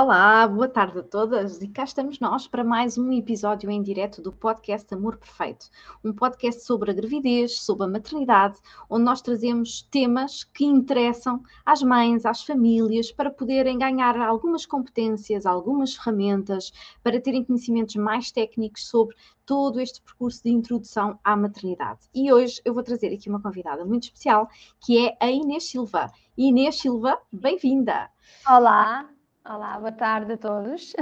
Olá, boa tarde a todas e cá estamos nós para mais um episódio em direto do podcast Amor Perfeito, um podcast sobre a gravidez, sobre a maternidade, onde nós trazemos temas que interessam às mães, às famílias, para poderem ganhar algumas competências, algumas ferramentas, para terem conhecimentos mais técnicos sobre todo este percurso de introdução à maternidade. E hoje eu vou trazer aqui uma convidada muito especial, que é a Inês Silva. Inês Silva, bem-vinda! Olá, Olá, boa tarde a todos.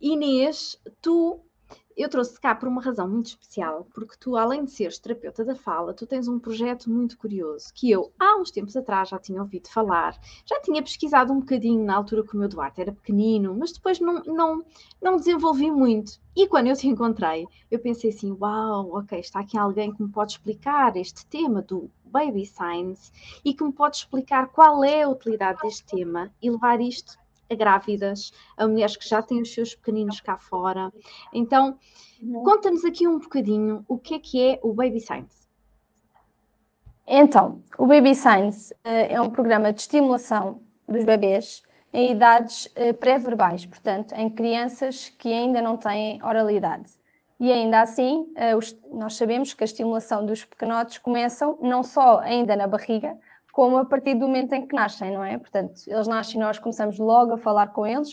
Inês, tu, eu trouxe cá por uma razão muito especial, porque tu, além de seres terapeuta da fala, tu tens um projeto muito curioso que eu, há uns tempos atrás, já tinha ouvido falar, já tinha pesquisado um bocadinho na altura que o meu Duarte era pequenino, mas depois não, não, não desenvolvi muito. E quando eu te encontrei, eu pensei assim: uau, ok, está aqui alguém que me pode explicar este tema do baby science e que me pode explicar qual é a utilidade deste tema e levar isto a grávidas, a mulheres que já têm os seus pequeninos cá fora. Então, conta-nos aqui um bocadinho o que é que é o Baby Science. Então, o Baby Science uh, é um programa de estimulação dos bebês em idades uh, pré-verbais, portanto, em crianças que ainda não têm oralidade. E ainda assim, os, nós sabemos que a estimulação dos pequenotes começam não só ainda na barriga, como a partir do momento em que nascem, não é? Portanto, eles nascem e nós começamos logo a falar com eles,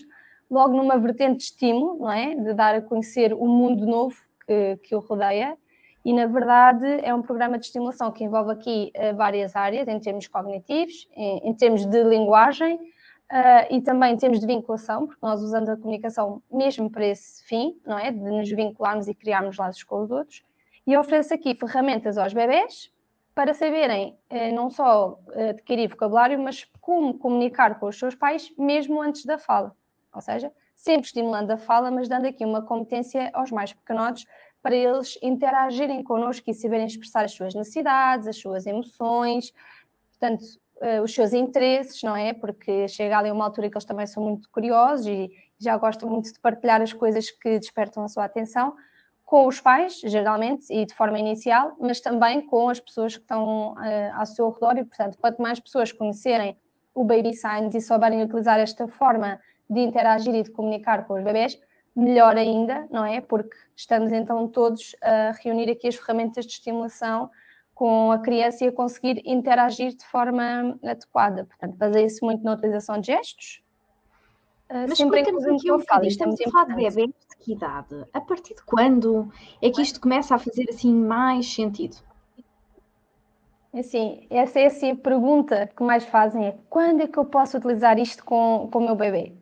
logo numa vertente de estímulo, não é? De dar a conhecer o mundo novo que, que o rodeia. E, na verdade, é um programa de estimulação que envolve aqui uh, várias áreas, em termos cognitivos, em, em termos de linguagem uh, e também em termos de vinculação, porque nós usamos a comunicação mesmo para esse fim, não é? De nos vincularmos e criarmos laços com os outros. E oferece aqui ferramentas aos bebés para saberem eh, não só eh, adquirir vocabulário, mas como comunicar com os seus pais mesmo antes da fala. Ou seja, sempre estimulando a fala, mas dando aqui uma competência aos mais pequenotes para eles interagirem connosco e saberem expressar as suas necessidades, as suas emoções, portanto, eh, os seus interesses, não é? Porque chega ali uma altura que eles também são muito curiosos e já gostam muito de partilhar as coisas que despertam a sua atenção, com os pais, geralmente, e de forma inicial, mas também com as pessoas que estão uh, ao seu redor e, portanto, quanto mais pessoas conhecerem o Baby Science e souberem utilizar esta forma de interagir e de comunicar com os bebés, melhor ainda, não é? Porque estamos então todos a reunir aqui as ferramentas de estimulação com a criança e a conseguir interagir de forma adequada. Portanto, baseia-se muito na utilização de gestos, Uh, Mas explica-nos aqui um bocadinho, estamos a falar de bebês de que idade? A partir de quando é que isto começa a fazer assim mais sentido? Assim, essa é assim, a pergunta que mais fazem é quando é que eu posso utilizar isto com, com o meu bebê?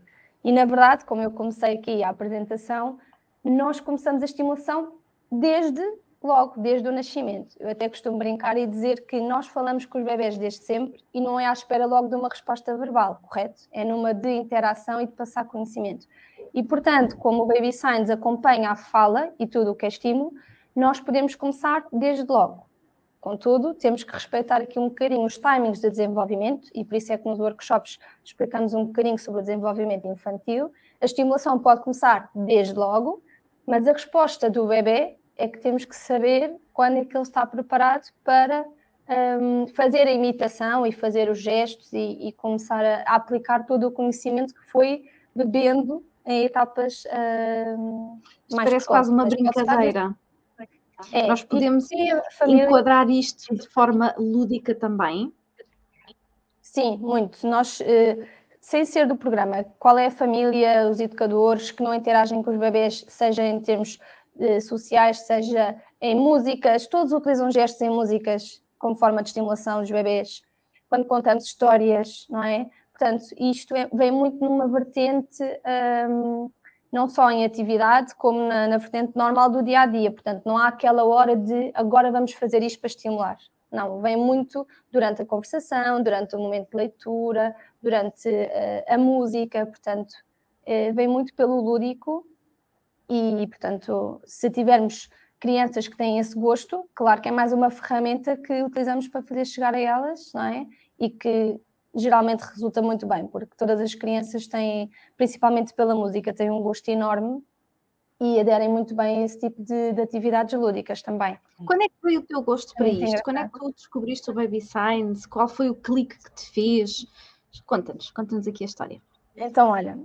E na verdade, como eu comecei aqui a apresentação, nós começamos a estimulação desde logo, desde o nascimento. Eu até costumo brincar e dizer que nós falamos com os bebés desde sempre e não é à espera logo de uma resposta verbal, correto? É numa de interação e de passar conhecimento. E, portanto, como o Baby Signs acompanha a fala e tudo o que é estímulo, nós podemos começar desde logo. Contudo, temos que respeitar aqui um bocadinho os timings de desenvolvimento e por isso é que nos workshops explicamos um bocadinho sobre o desenvolvimento infantil. A estimulação pode começar desde logo, mas a resposta do bebê é que temos que saber quando é que ele está preparado para um, fazer a imitação e fazer os gestos e, e começar a, a, aplicar todo o conhecimento que foi bebendo em etapas um, mais Parece quase uma brincadeira. É, Nós podemos família... enquadrar isto de forma lúdica também? Sim, muito. Nós, eh, sem ser do programa, qual é a família, os educadores que não interagem com os bebês, seja em termos eh, sociais, seja em músicas, todos utilizam gestos em músicas como forma de estimulação dos bebês, quando contamos histórias, não é? Portanto, isto é, vem muito numa vertente, um, não só em atividade, como na, na, vertente normal do dia a dia. Portanto, não há aquela hora de agora vamos fazer isto para estimular. Não, vem muito durante a conversação, durante o momento de leitura, durante uh, a música, portanto, uh, vem muito pelo lúdico e, portanto, se tivermos crianças que têm esse gosto, claro que é mais uma ferramenta que utilizamos para fazer chegar a elas, não é? E que geralmente resulta muito bem, porque todas as crianças têm, principalmente pela música, têm um gosto enorme e aderem muito bem a esse tipo de, de atividades lúdicas também. Quando é que foi o teu gosto para é isto? Quando é que tu descobriste o Baby Science? Qual foi o clique que te fez? Conta-nos, conta-nos aqui a história. Então, olha,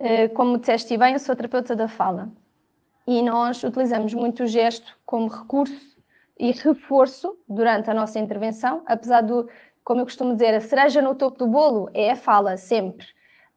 Uh, como disseste bem, eu sou terapeuta da fala e nós utilizamos muito o gesto como recurso e reforço durante a nossa intervenção, apesar do, como eu costumo dizer, a cereja no topo do bolo é a fala, sempre.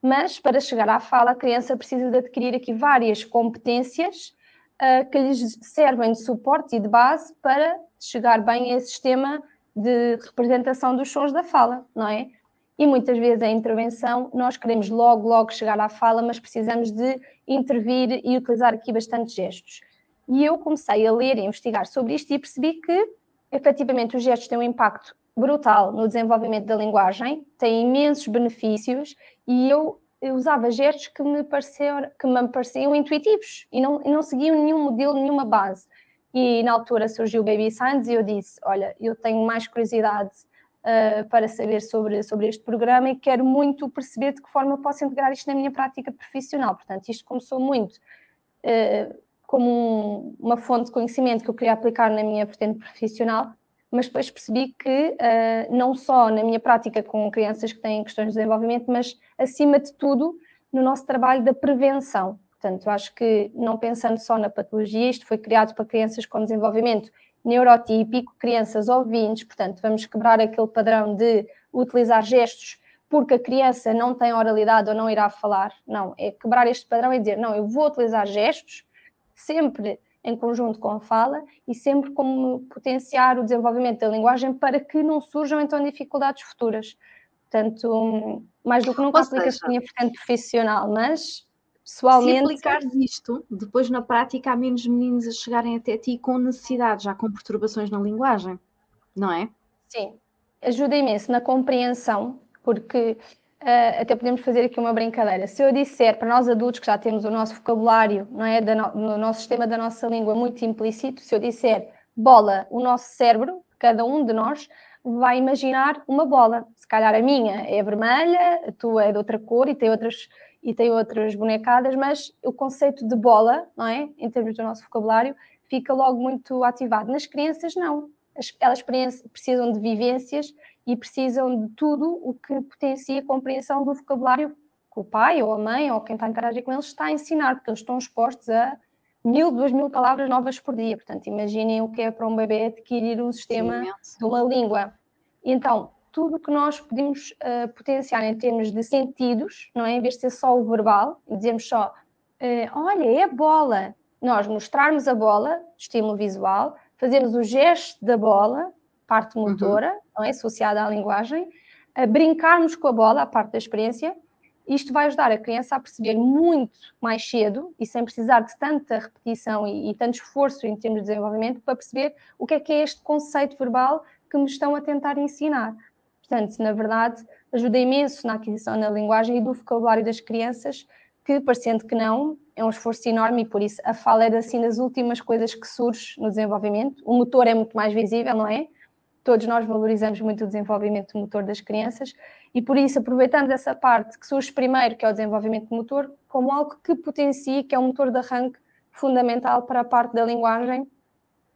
Mas para chegar à fala, a criança precisa de adquirir aqui várias competências uh, que lhes servem de suporte e de base para chegar bem a esse sistema de representação dos sons da fala, não é? E muitas vezes a intervenção, nós queremos logo, logo chegar à fala, mas precisamos de intervir e utilizar aqui bastante gestos. E eu comecei a ler e investigar sobre isto e percebi que, efetivamente, os gestos têm um impacto brutal no desenvolvimento da linguagem, têm imensos benefícios e eu, eu usava gestos que me, pareciam, que me pareciam intuitivos e não, não seguiam nenhum modelo, nenhuma base. E na altura surgiu o Baby Signs e eu disse: Olha, eu tenho mais curiosidade uh, para saber sobre, sobre este programa e quero muito perceber de que forma posso integrar isto na minha prática profissional. Portanto, isto começou muito uh, como um, uma fonte de conhecimento que eu queria aplicar na minha vertente profissional, mas depois percebi que uh, não só na minha prática com crianças que têm questões de desenvolvimento, mas acima de tudo no nosso trabalho da prevenção. Portanto, acho que não pensando só na patologia, isto foi criado para crianças com desenvolvimento neurotípico, crianças ouvintes, portanto, vamos quebrar aquele padrão de utilizar gestos porque a criança não tem oralidade ou não irá falar. Não, é quebrar este padrão e dizer, não, eu vou utilizar gestos sempre em conjunto com a fala e sempre como potenciar o desenvolvimento da linguagem para que não surjam então dificuldades futuras. Portanto, mais do que nunca aplica-se a minha profissional, mas pessoalmente. Se aplicares isto, depois na prática há menos meninos a chegarem até ti com necessidades, já com perturbações na linguagem, não é? Sim, ajuda imenso na compreensão, porque Uh, até podemos fazer aqui uma brincadeira. Se eu disser para nós adultos que já temos o nosso vocabulário, não é, no, no nosso sistema da nossa língua muito implícito, se eu disser bola, o nosso cérebro, cada um de nós, vai imaginar uma bola. Se calhar a minha é vermelha, a tua é de outra cor e tem outras e tem outras bonecadas, mas o conceito de bola, não é, em termos do nosso vocabulário, fica logo muito ativado. Nas crianças não. Elas precisam de vivências e precisam de tudo o que potencia a compreensão do vocabulário que o pai ou a mãe ou quem está a interagir com eles está a ensinar, porque eles estão expostos a mil, duas mil palavras novas por dia. Portanto, imaginem o que é para um bebê adquirir um sistema Sim, de uma língua. Então, tudo que nós podemos uh, potenciar em termos de sentidos, não é? Em vez de ser só o verbal, e dizemos só, uh, olha, é a bola. Nós mostrarmos a bola, estímulo visual, fazermos o gesto da bola, parte uhum. motora, uhum. não é? associada à linguagem, a brincarmos com a bola, a parte da experiência, isto vai ajudar a criança a perceber muito mais cedo e sem precisar de tanta repetição e, e, tanto esforço em termos de desenvolvimento para perceber o que é que é este conceito verbal que me estão a tentar ensinar. Portanto, na verdade, ajuda imenso na aquisição da linguagem e do vocabulário das crianças, que, parecendo que não, é um esforço enorme e por isso a fala é assim das últimas coisas que surge no desenvolvimento. O motor é muito mais visível, não é? todos nós valorizamos muito o desenvolvimento motor das crianças e por isso aproveitamos essa parte que surge primeiro, que é o desenvolvimento motor, como algo que potencia, que é um motor de arranque fundamental para a parte da linguagem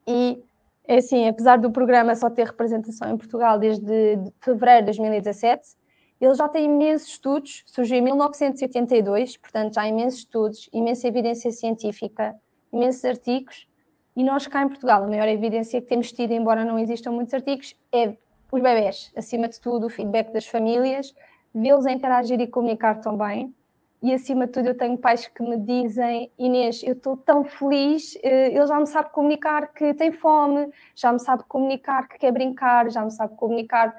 e é assim, apesar do programa só ter representação em Portugal desde fevereiro de 2017, ele já tem imensos estudos, surgiu em 1982, portanto já há imensos estudos, imensa evidência científica, imensos artigos e nós cá em Portugal, a maior evidência que temos tido, embora não existam muitos artigos, é os bebés, acima de tudo, o feedback das famílias, vê-los interagir e comunicar tão bem. E acima de tudo, eu tenho pais que me dizem: Inês, eu estou tão feliz, eh, ele já me sabe comunicar que tem fome, já me sabe comunicar que quer brincar, já me sabe comunicar,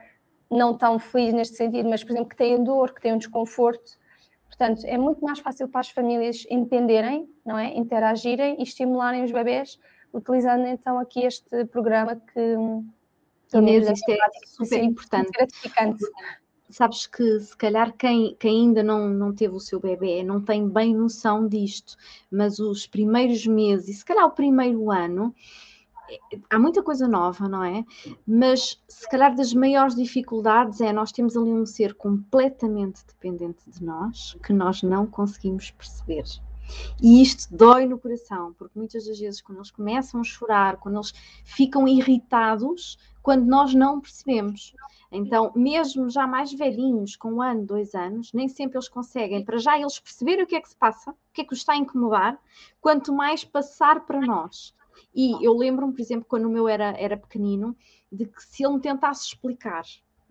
não tão feliz neste sentido, mas, por exemplo, que tem dor, que tem um desconforto. Portanto, é muito mais fácil para as famílias entenderem, não é? interagirem e estimularem os bebés utilizando então aqui este programa que Inês, isto é super importante. Gratificante. Sabes que se calhar quem, quem ainda não, não teve o seu bebê não tem bem noção disto, mas os primeiros meses, e se calhar o primeiro ano, é, há muita coisa nova, não é? Mas se calhar das maiores dificuldades é nós temos ali um ser completamente dependente de nós, que nós não conseguimos perceber. E isto dói no coração, porque muitas das vezes, quando eles começam a chorar, quando eles ficam irritados, quando nós não percebemos. Então, mesmo já mais velhinhos, com um ano, dois anos, nem sempre eles conseguem, para já eles perceberem o que é que se passa, o que é que os está a incomodar, quanto mais passar para nós. E eu lembro-me, por exemplo, quando o meu era, era pequenino, de que se ele me tentasse explicar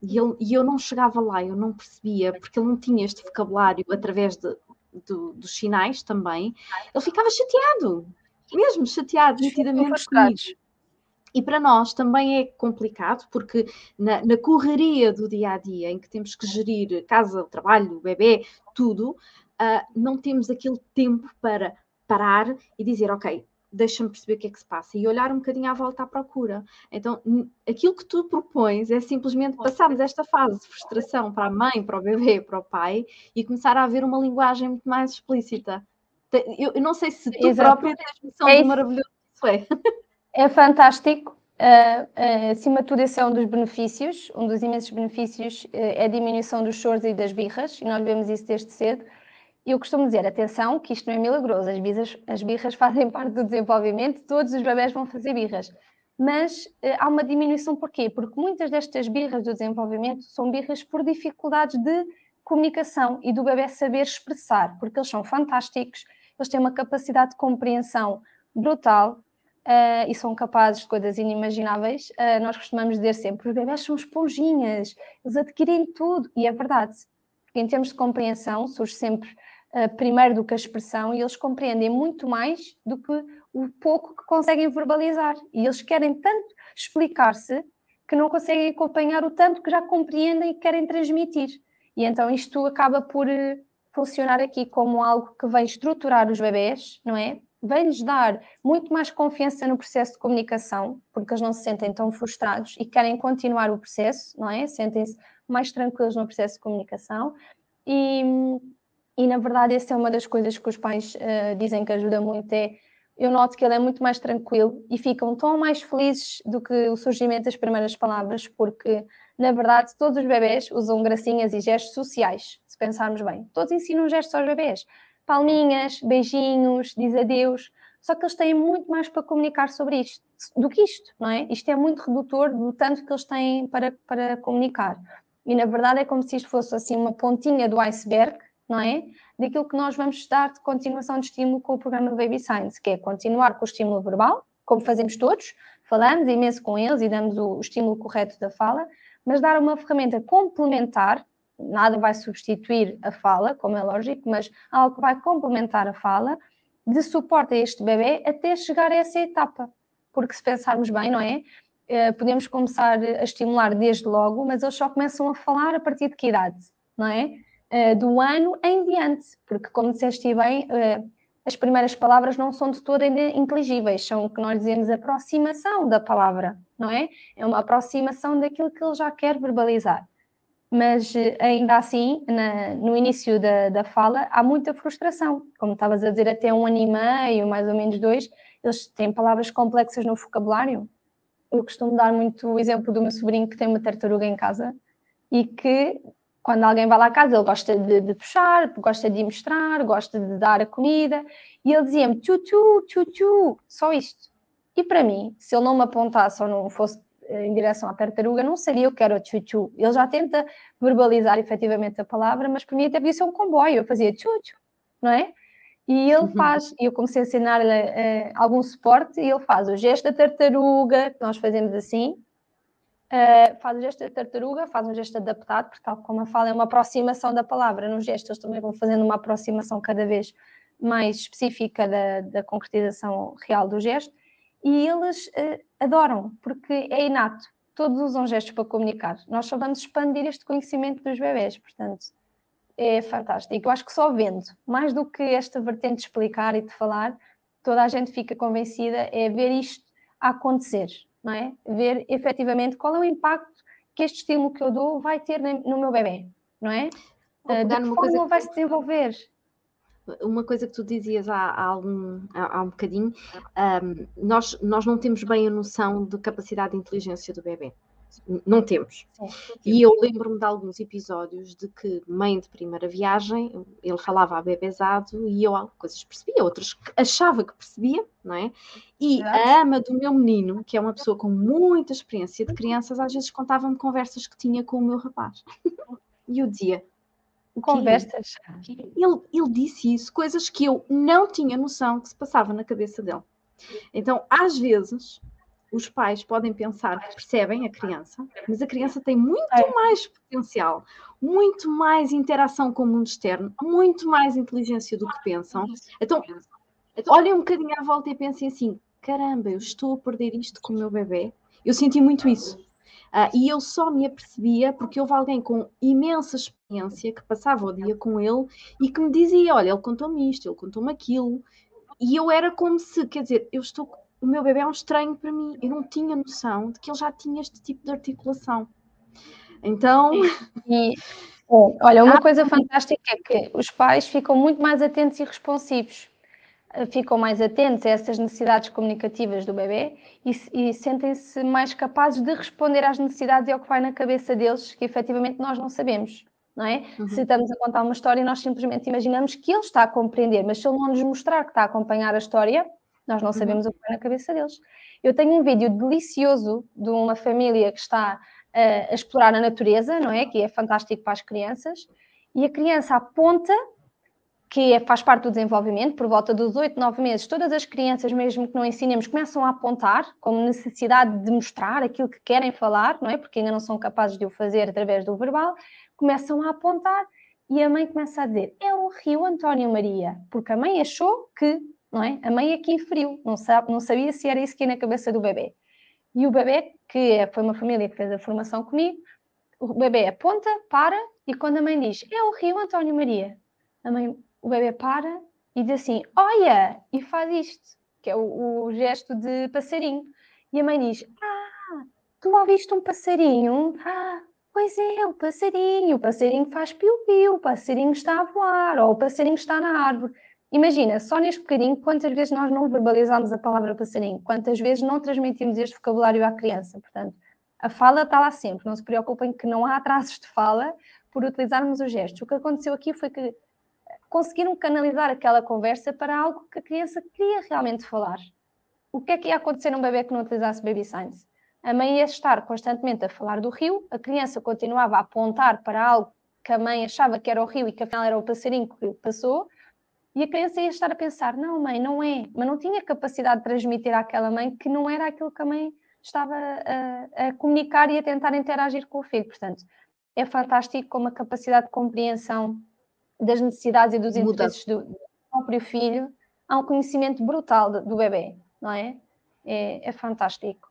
e, ele, e eu não chegava lá, eu não percebia, porque ele não tinha este vocabulário através de, de, dos sinais também, ele ficava chateado, mesmo chateado, nitidamente comigo. E para nós também é complicado, porque na, na, correria do dia a dia, em que temos que gerir casa, trabalho, bebê, tudo, uh, não temos aquele tempo para parar e dizer, ok, deixa-me perceber o que é que se passa e olhar um bocadinho à volta à procura. Então, aquilo que tu propões é simplesmente passarmos esta fase de frustração para a mãe, para o bebê, para o pai e começar a haver uma linguagem muito mais explícita. Eu, eu não sei se tu Exato. própria tens noção é do maravilhoso que isso é. É fantástico. Uh, uh, acima de tudo, esse é um dos benefícios, um dos imensos benefícios uh, é a diminuição dos choros e das birras, e nós vemos isso desde cedo. Eu costumo dizer, atenção, que isto não é milagroso, as as birras fazem parte do desenvolvimento, todos os bebés vão fazer birras. Mas uh, há uma diminuição, porquê? Porque muitas destas birras do desenvolvimento são birras por dificuldades de comunicação e do bebê saber expressar, porque eles são fantásticos, eles têm uma capacidade de compreensão brutal uh, e são capazes de coisas inimagináveis. Uh, nós costumamos dizer sempre: os bebés são esponjinhas, eles adquirem tudo, e é verdade. Porque em termos de compreensão, surge sempre primeiro do que a expressão e eles compreendem muito mais do que o pouco que conseguem verbalizar. E eles querem tanto explicar-se que não conseguem acompanhar o tanto que já compreendem e querem transmitir. E então isto acaba por uh, funcionar aqui como algo que vem estruturar os bebés, não é? Vem-lhes dar muito mais confiança no processo de comunicação, porque eles não se sentem tão frustrados e querem continuar o processo, não é? Sentem-se mais tranquilos no processo de comunicação. E, e na verdade, essa é uma das coisas que os pais uh, dizem que ajuda muito. É, eu noto que ele é muito mais tranquilo e ficam tão mais felizes do que o surgimento das primeiras palavras, porque na verdade todos os bebés usam gracinhas e gestos sociais, se pensarmos bem. Todos ensinam gestos aos bebés. Palminhas, beijinhos, diz adeus. Só que eles têm muito mais para comunicar sobre isto do que isto, não é? Isto é muito redutor do tanto que eles têm para, para comunicar. E na verdade é como se isto fosse assim uma pontinha do iceberg não é? Daquilo que nós vamos dar de continuação de estímulo com o programa Baby Science, que é continuar com o estímulo verbal, como fazemos todos, falamos imenso com eles e damos o estímulo correto da fala, mas dar uma ferramenta complementar, nada vai substituir a fala, como é lógico, mas algo que vai complementar a fala, de suporte a este bebê até chegar a essa etapa. Porque se pensarmos bem, não é? Eh, podemos começar a estimular desde logo, mas eles só começam a falar a partir de que idade, não é? Uh, do ano em diante, porque, como disseste bem, uh, as primeiras palavras não são de todo inteligíveis, são o que nós dizemos aproximação da palavra, não é? É uma aproximação daquilo que ele já quer verbalizar. Mas eh, ainda assim, na, no início da, da fala, há muita frustração. Como estavas a dizer, até um ano e meio, mais ou menos dois, eles têm palavras complexas no vocabulário. Eu costumo dar muito o exemplo do meu sobrinho que tem uma tartaruga em casa e que quando alguém vai lá à casa, ele gosta de, de, puxar, gosta de mostrar, gosta de dar a comida, e ele dizia-me tchu-tchu, tchu-tchu, só isto. E para mim, se ele não me apontasse ou não fosse eh, em direção à tartaruga, não seria o que era o tchu-tchu. Ele já tenta verbalizar efetivamente a palavra, mas para mim até podia ser um comboio, eu fazia tchu-tchu, não é? E ele uhum. faz, eu comecei a ensinar-lhe uh, algum suporte, e ele faz o gesto da tartaruga, que nós fazemos assim, Uh, faz o gesto da tartaruga, faz um gesto adaptado, porque tal como a fala é uma aproximação da palavra, nos gestos eles também vão fazendo uma aproximação cada vez mais específica da, da concretização real do gesto, e eles uh, adoram, porque é inato, todos usam gestos para comunicar, nós só vamos expandir este conhecimento dos bebés, portanto é fantástico, eu acho que só vendo, mais do que esta vertente de explicar e de falar, toda a gente fica convencida, é ver isto acontecer, não é? Ver efetivamente qual é o impacto que este estímulo que eu dou vai ter no meu bebê, não é? Uh, de que forma que... vai se desenvolver? Uma coisa que tu dizias há, há, algum, há, há um bocadinho, um, nós, nós não temos bem a noção de capacidade de inteligência do bebê. Não temos. E eu lembro-me de alguns episódios de que, mãe de primeira viagem, ele falava a bebezado e eu coisas percebia, outras achava que percebia, não é? E a ama do meu menino, que é uma pessoa com muita experiência de crianças, às vezes contava-me conversas que tinha com o meu rapaz. E eu dizia, Conversas. Ele, ele disse isso, coisas que eu não tinha noção que se passava na cabeça dele. Então, às vezes, os pais podem pensar que percebem a criança, mas a criança tem muito é. mais potencial, muito mais interação com o mundo externo, muito mais inteligência do que pensam. Então, então olhem um bocadinho à volta e pensem assim: caramba, eu estou a perder isto com o meu bebê. Eu senti muito isso. Uh, e eu só me apercebia porque houve alguém com imensa experiência que passava o dia com ele e que me dizia: Olha, ele contou-me isto, ele contou-me aquilo. E eu era como se, quer dizer, eu estou. O meu bebê é um estranho para mim. Eu não tinha noção de que ele já tinha este tipo de articulação. Então. E, olha, uma coisa fantástica é que os pais ficam muito mais atentos e responsivos ficam mais atentos a essas necessidades comunicativas do bebê e, e sentem-se mais capazes de responder às necessidades e ao que vai na cabeça deles, que efetivamente nós não sabemos. Não é? Uhum. Se estamos a contar uma história, nós simplesmente imaginamos que ele está a compreender, mas se ele não nos mostrar que está a acompanhar a história, nós não uhum. sabemos uhum. o que vai na cabeça deles. Eu tenho um vídeo delicioso de uma família que está uh, a explorar a natureza, não é? Que é fantástico para as crianças, e a criança aponta que é, faz parte do desenvolvimento, por volta dos 8, 9 meses, todas as crianças, mesmo que não ensinemos, começam a apontar como necessidade de mostrar aquilo que querem falar, não é? Porque ainda não são capazes de o fazer através do verbal, começam a apontar e a mãe começa a dizer: é o rio António Maria, porque a mãe achou que, não é? A mãe aqui inferiu, não, sabe, não sabia se era isso que ia na cabeça do bebê. E o bebê, que é, foi uma família que fez a formação comigo, o bebê aponta, para, e quando a mãe diz: é o rio António Maria, a mãe o bebê para e diz assim: Olha! E faz isto, que é o, o gesto de passarinho. E a mãe diz: Ah, tu ouviste um passarinho? Ah, pois é, o passarinho. O passarinho faz piu-piu, o passarinho está a voar, ou o passarinho está na árvore. Imagina, só neste bocadinho, quantas vezes nós não verbalizamos a palavra passarinho, quantas vezes não transmitimos este vocabulário à criança. Portanto, a fala está lá sempre, não se preocupem que não há atrasos de fala por utilizarmos os gestos. O que aconteceu aqui foi que conseguiram canalizar aquela conversa para algo que a criança queria realmente falar. O que é que ia acontecer num bebê que não utilizasse baby signs? A mãe ia estar constantemente a falar do rio, a criança continuava a apontar para algo que a mãe achava que era o rio e que afinal era o passarinho que passou, e a criança ia estar a pensar: não, mãe, não é, mas não tinha capacidade de transmitir àquela mãe que não era aquilo que a mãe estava a, a comunicar e a tentar interagir com o filho. Portanto, é fantástico como a capacidade de compreensão das necessidades e dos interesses do, do, próprio filho, há um conhecimento brutal do, do bebê, não é? É, é fantástico.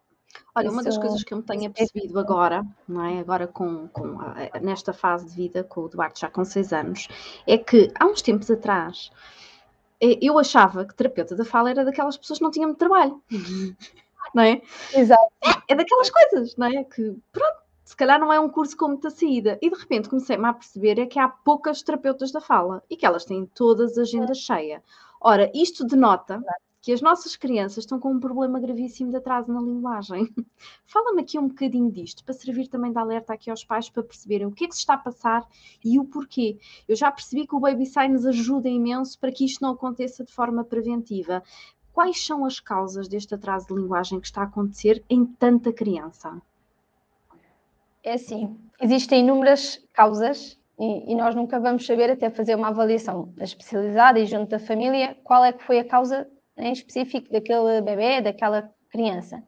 Olha, uma das coisas que eu me tenho percebido agora, não é? Agora com, com a, nesta fase de vida, com o Duarte já com seis anos, é que há uns tempos atrás é, eu achava que terapeuta da fala era daquelas pessoas que não tinham trabalho. não é? Exato. É, é daquelas coisas, não é? Que pronto, se calhar não é um curso com muita saída. E de repente comecei-me a perceber é que há poucas terapeutas da fala e que elas têm todas a agenda cheia. Ora, isto denota que as nossas crianças estão com um problema gravíssimo de atraso na linguagem. Fala-me aqui um bocadinho disto, para servir também de alerta aqui aos pais para perceberem o que é que se está a passar e o porquê. Eu já percebi que o Baby Signs ajuda imenso para que isto não aconteça de forma preventiva. Quais são as causas deste atraso de linguagem que está a acontecer em tanta criança? É assim, existem inúmeras causas e, e, nós nunca vamos saber até fazer uma avaliação especializada e junto da família qual é que foi a causa em específico daquele bebê, daquela criança.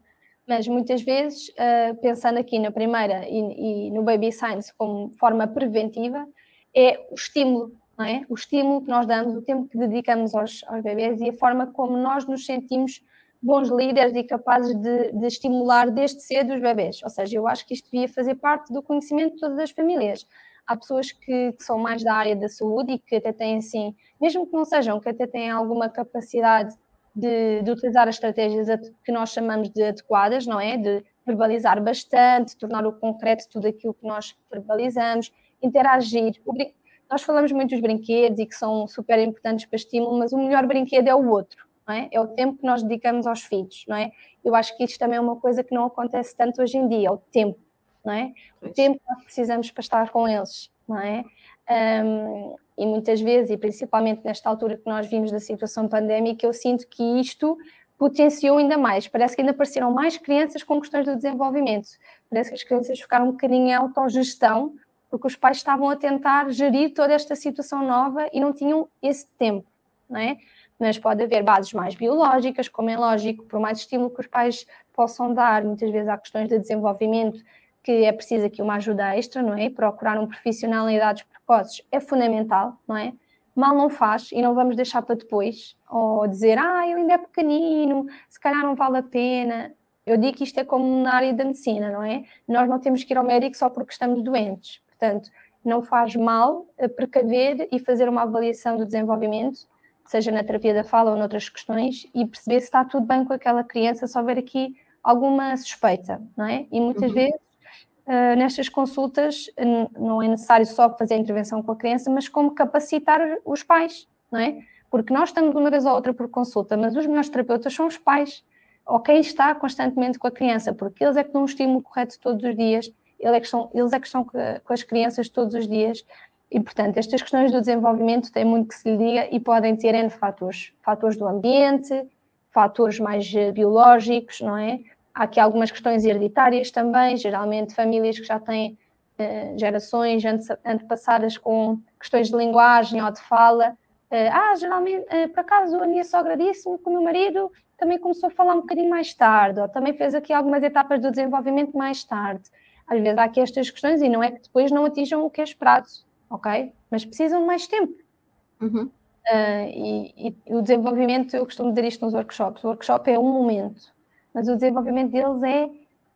Mas muitas vezes, uh, pensando aqui na primeira e, no Baby Science como forma preventiva, é o estímulo, não é? O estímulo que nós damos, o tempo que dedicamos aos, aos bebés e a forma como nós nos sentimos bons líderes e capazes de, de, estimular desde cedo os bebés. Ou seja, eu acho que isto devia fazer parte do conhecimento de todas as famílias. Há pessoas que, que, são mais da área da saúde e que até têm, assim, mesmo que não sejam, que até têm alguma capacidade de, de utilizar as estratégias que nós chamamos de adequadas, não é? De verbalizar bastante, tornar o concreto tudo aquilo que nós verbalizamos, interagir. Nós falamos muito dos brinquedos e que são super importantes para estímulo, mas o melhor brinquedo é o outro não é? É o tempo que nós dedicamos aos filhos, não é? Eu acho que isto também é uma coisa que não acontece tanto hoje em dia, é o tempo. não é? O tempo que nós precisamos para estar com eles, não é? Um, e muitas vezes, e principalmente nesta altura que nós vimos da situação pandémica, eu sinto que isto potenciou ainda mais. Parece que ainda apareceram mais crianças com questões do desenvolvimento. Parece que as crianças ficaram um bocadinho em autogestão, porque os pais estavam a tentar gerir toda esta situação nova e não tinham esse tempo, não é? Mas pode haver bases mais biológicas, como é lógico, por mais estímulo que os pais possam dar, muitas vezes há questões de desenvolvimento que é preciso aqui uma ajuda extra, não é? Procurar um profissional em idades precoces é fundamental, não é? Mal não faz e não vamos deixar para depois, ou dizer, ah, ele ainda é pequenino, se calhar não vale a pena. Eu digo que isto é como na área da medicina, não é? Nós não temos que ir ao médico só porque estamos doentes. Portanto, não faz mal precaver e fazer uma avaliação do desenvolvimento, seja na terapia da fala ou noutras questões, e perceber se está tudo bem com aquela criança, se houver aqui alguma suspeita, não é? E muitas uhum. vezes uh, nestas consultas não é necessário só fazer a intervenção com a criança, mas como capacitar os pais, não é? Porque nós estamos uma vez ou outra por consulta, mas os melhores terapeutas são os pais, ou quem está constantemente com a criança, porque eles é que dão um estímulo correto todos os dias, eles é que estão, eles é que estão com as crianças todos os dias, e, portanto, estas questões do desenvolvimento têm muito que se lhe diga e podem ter N fatores. Fatores do ambiente, fatores mais eh, biológicos, não é? Há aqui algumas questões hereditárias também, geralmente famílias que já têm eh, gerações antepassadas com questões de linguagem ou de fala. Eh, ah, geralmente, eh, por acaso, a minha sogra disse-me que o meu marido também começou a falar um bocadinho mais tarde, ou também fez aqui algumas etapas do desenvolvimento mais tarde. Às vezes há aqui estas questões e não é que depois não atinjam o que é esperado, ok? Mas precisam de mais tempo. Uhum. Uh, e, e, o desenvolvimento, eu costumo dizer isto nos workshops: o workshop é um momento, mas o desenvolvimento deles é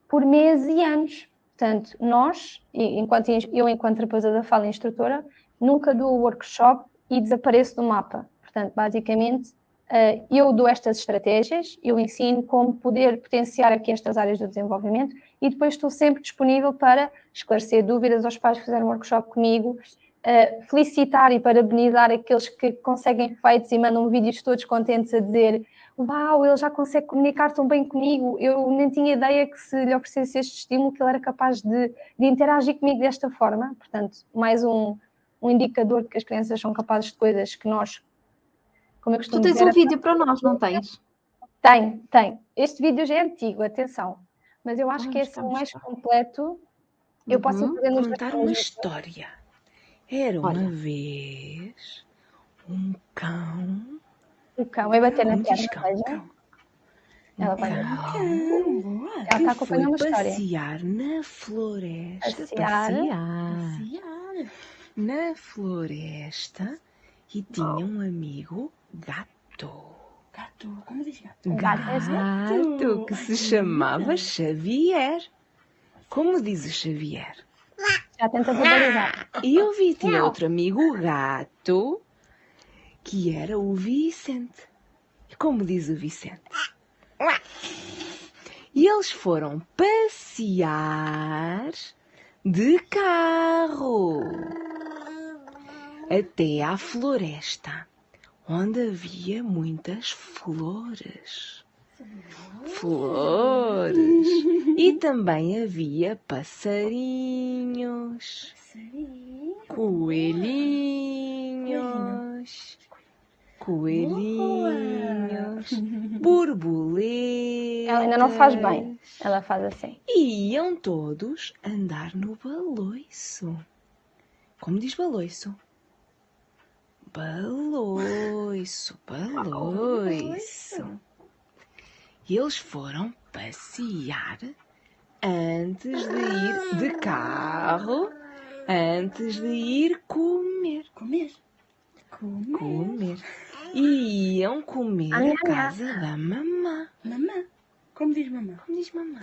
por meses e anos. Portanto, nós, enquanto eu, enquanto terapeuta da fala instrutora, nunca dou o workshop e desapareço do mapa. Portanto, basicamente, eh, eu dou estas estratégias, eu ensino como poder potenciar aqui estas áreas do desenvolvimento e depois estou sempre disponível para esclarecer dúvidas aos pais que fizeram workshop comigo, eh, felicitar e parabenizar aqueles que conseguem feitos e mandam vídeos todos contentes a dizer uau, ele já consegue comunicar tão bem comigo, eu nem tinha ideia que se lhe oferecesse este estímulo que ele era capaz de, de interagir comigo desta forma. Portanto, mais um, um indicador de que as crianças são capazes de coisas que nós, como eu costumo Tu tens dizer, um vídeo para nós, não tens? Tem, tem. Este vídeo já é antigo, atenção. Mas eu acho ah, que esse é o mais completo. Eu uhum. posso fazer contar uma história. Era uma Olha. vez um cão o cão vai bater na perna, veja. Ela vai. Cão. Ela está acompanhando uma história. passear na floresta. Passear. passear. Na floresta e tinha um amigo gato. Gato, como diz gato? Gato, gato que se chamava Xavier. Como diz o Xavier? Já tenta verbalizar. E eu vi, tinha outro amigo gato que era o Vicente. Como diz o Vicente? E eles foram passear de carro até à floresta, onde havia muitas flores. Flores! E também havia passarinhos, coelhinhos coelhinhos, borboletas. Ela ainda não faz bem, ela faz assim. E iam todos andar no baloiço. Como diz baloiço? Baloiço, baloiço. E eles foram passear antes de ir de carro, antes de ir comer. Comer? Comer. comer e iam comer na casa da mamã. Mamã? Como diz mamã? Como diz mamã?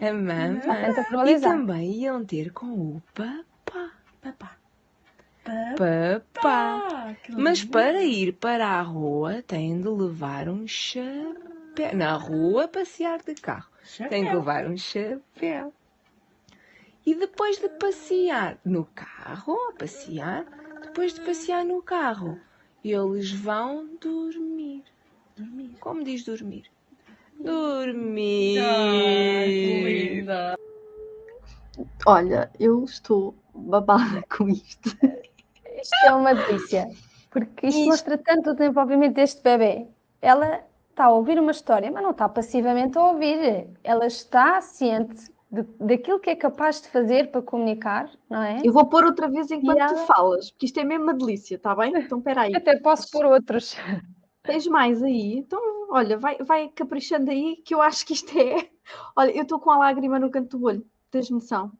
A mamã. Ah, e também iam ter com o papá. Papá. Papá. Mas para ir para a rua têm de levar um chapéu. Na rua passear de carro. Chapéu. Têm de levar um chapéu. E depois de passear no carro, a passear, depois de passear no carro, eles vão dormir. Dormir. Como diz dormir? Dormir. Olha, eu estou babada com isto. Isto é uma delícia, porque isto, Isto- mostra tanto o desenvolvimento deste bebê. Ela está a ouvir uma história, mas não está passivamente a ouvir. Ela está ciente de- daquilo que é capaz de fazer para comunicar, não é? Eu vou pôr outra vez enquanto tu ela- falas, porque isto é mesmo uma delícia, está bem? Então espera aí. Até posso pôr outros. Tens mais aí? Então, olha, vai, vai caprichando aí, que eu acho que isto é. Olha, eu estou com a lágrima no canto do olho, tens noção?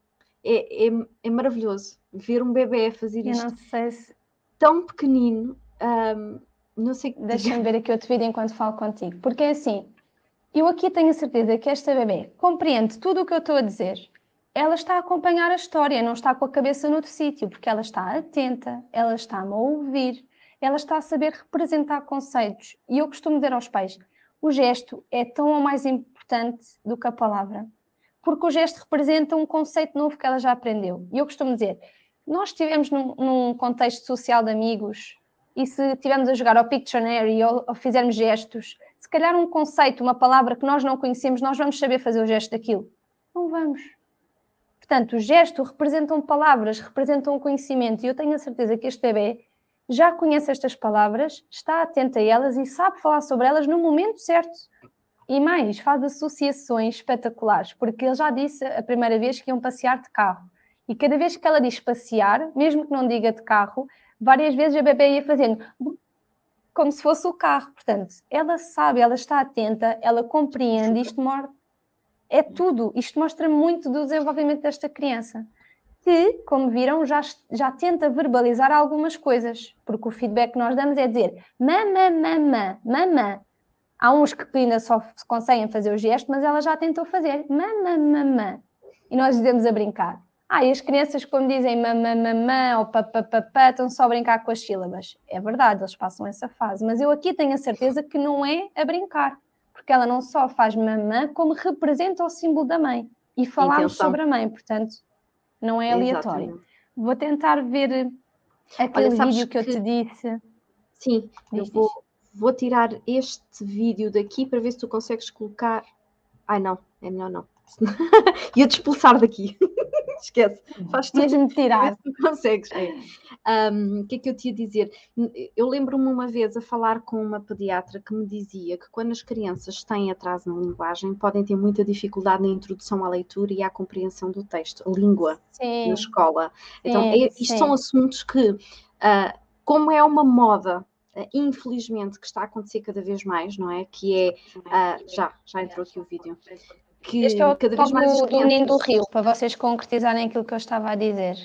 É, é, é maravilhoso ver um bebê fazer Eu isto não sei se. tão pequenino. ahm, não sei. Deixa-me ver aqui outro vídeo enquanto falo contigo. Porque é assim, eu aqui tenho a certeza que esta bebê compreende tudo o que eu estou a dizer. Ela está a acompanhar a história, não está com a cabeça noutro sítio, porque ela está atenta, ela está-me a ouvir, ela está a saber representar conceitos. E eu costumo dizer aos pais: o gesto é tão ou mais importante do que a palavra, porque o gesto representa um conceito novo que ela já aprendeu. E eu costumo dizer: nós estivemos num, num contexto social de amigos e se estivermos a jogar ao Pictionary ou, ou fizermos gestos, se calhar um conceito, uma palavra que nós não conhecemos, nós vamos saber fazer o gesto daquilo. Não vamos. Portanto, o gesto representam palavras, representam conhecimento, e eu tenho a certeza que este bebê já conhece estas palavras, está atento a elas e sabe falar sobre elas no momento certo. E mais, faz associações espetaculares, porque ele já disse a primeira vez que iam passear de carro. E cada vez que ela diz passear, mesmo que não diga de carro, várias vezes a bebê ia fazendo como se fosse o carro. Portanto, ela sabe, ela está atenta, ela compreende, isto mostra, é tudo. Isto mostra muito do desenvolvimento desta criança. Que, como viram, já, já tenta verbalizar algumas coisas, porque o feedback que nós damos é dizer mamã, mamã, mamã. Há uns que ainda só conseguem fazer o gesto, mas ela já tentou fazer mamã, mamã. E nós dizemos a brincar. Ah, e as crianças, quando dizem mamã, mamã ou papapá, estão só a brincar com as sílabas. É verdade, eles passam essa fase. Mas eu aqui tenho a certeza que não é a brincar, porque ela não só faz mamã, como representa o símbolo da mãe. E falámos Intenção. sobre a mãe, portanto, não é aleatório. Exatamente. Vou tentar ver aquele sabes vídeo que eu que- te disse. Sim, eu vou, vou tirar este vídeo daqui para ver se tu consegues colocar. Ai não, é melhor não. Ia-te expulsar daqui. Esquece. Faz tudo. Mesmo tirar. Tu consegues. É. Um, o que é que eu te ia dizer? Eu lembro-me uma vez a falar com uma pediatra que me dizia que quando as crianças têm atraso na linguagem podem ter muita dificuldade na introdução à leitura e à compreensão do texto, a língua Sim, na escola. Então, sim, é- isto sim. são assuntos que, ah, como é uma moda, ah, infelizmente, que está a acontecer cada vez mais, não é? Que é, ah, já, já entrou aqui o vídeo. Que Este é o cada vez mais do, do Ninho do Rio, para vocês concretizarem aquilo que eu estava a dizer.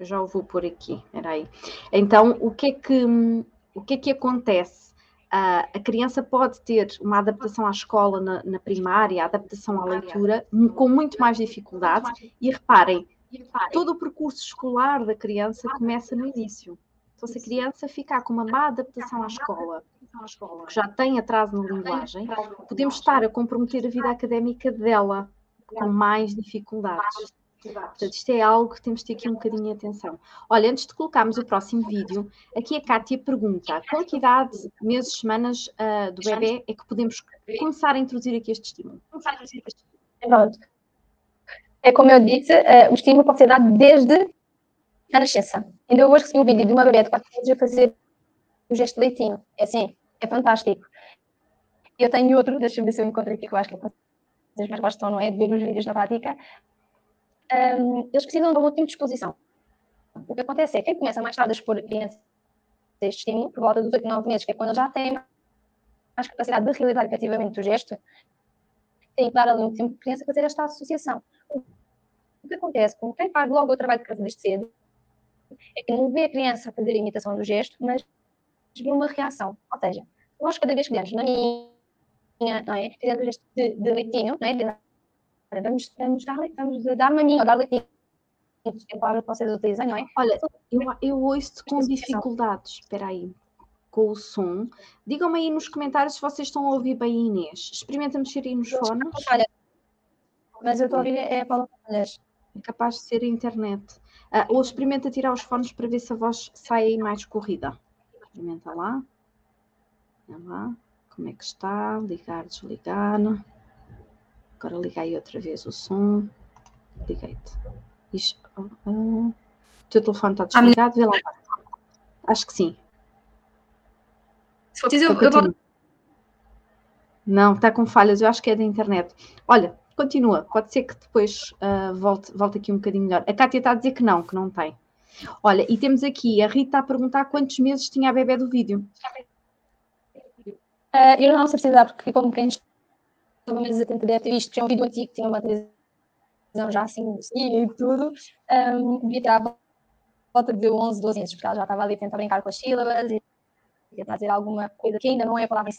Já o vou pôr aqui, espera aí. Então, o que é que, o que, é que acontece? Ah, a criança pode ter uma adaptação à escola na, na primária, a adaptação à leitura, com muito mais dificuldade. E reparem, todo o percurso escolar da criança começa no início. Então, se a criança ficar com uma má adaptação à escola, que já tem atraso na linguagem, podemos estar a comprometer a vida académica dela com mais dificuldades. Portanto, isto é algo que temos de ter aqui um bocadinho de atenção. Olha, antes de colocarmos o próximo vídeo, aqui a Kátia pergunta: com que idade, meses, semanas ah, do bebê é que podemos começar a introduzir aqui este estímulo? Pronto. É como eu disse, eh, o estímulo pode ser dado desde a nascença. Ainda hoje recebi um vídeo de uma bebê de 4 meses a fazer o gesto de leitinho. É assim, é fantástico. Eu tenho outro, deixa-me ver se eu encontro aqui, que eu acho que vocês mais gostam, não é? De ver os vídeos na prática. Ahm, eles precisam de um tempo de exposição. O que acontece é que quem começa mais tarde a expor a criança a este estímulo, por volta dos 8, 9 meses, que é quando já tem mais capacidade de realizar efetivamente o gesto, tem que dar ali um tempo a criança fazer esta associação. O que acontece com quem faz logo o trabalho de casa desde cedo é que não vê a criança fazer a imitação do gesto, mas vê uma reação. Ou seja, nós cada vez que damos na minha, não é? Fizemos o gesto de, de leitinho, não é? De- vamos, vamos, dar, vamos dar maminho ou dar leitinho. É que vocês utilizam, não é? Olha, eu, eu ouço-te com dificuldades. Espera aí. Com o som. Digam-me aí nos comentários se vocês estão a ouvir bem a Inês. Experimenta mexer aí nos fones. Olha, mas eu estou a ouvir é a Paula Palhas. É capaz de ser a internet. Ah, ou experimenta tirar os fones para ver se a voz sai aí mais corrida. Experimenta lá. Olha lá. Como é que está? Ligar, desligar. Agora liga aí outra vez o som. Liguei-te. Diz, ah, o teu telefone está desligado, vê lá. Acho que sim. Se for eu, Eu. Não, está com falhas, eu acho que é da internet. Olha, continua, pode ser que depois ah, volte, volte aqui um bocadinho melhor. A Cátia está a dizer que não, que não tem. Olha, e temos aqui a Rita a perguntar quantos meses tinha a bebê do vídeo. Ah, eu não sei precisar, porque como quem estava menos atento deve ter visto que é um vídeo antigo, tinha uma televisão já assim, e tudo, um, devia ter à volta de 11, 12 anos, porque ela já estava ali a tentar brincar com as sílabas e ia trazer alguma coisa que ainda não é a palavra em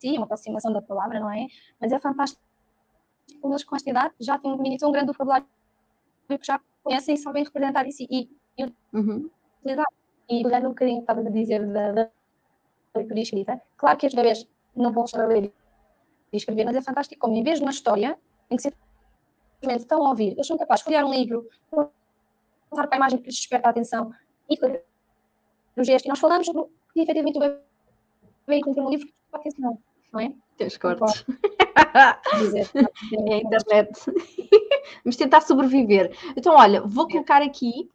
si, uma aproximação da palavra, não é? Mas é fantástico. Eles com esta idade já têm um mini tão grande vocabulário que já conhecem e sabem representar isso e, e Uhum. utilizar. E olhando um bocadinho, estava a dizer da, da leitura escrita, claro que os bebês não vão estar a ler e escrever, mas é fantástico como, em vez de uma história, em que simplesmente estão a ouvir, eles são capazes de folhear um livro, voltar para a imagem que lhes desperta a atenção e o gesto. E nós falamos do que efetivamente o bebê tem um livro que desperta a atenção, não é? Teus cortes. Dizer, É a internet. Vamos tentar sobreviver. Então, olha, vou colocar aqui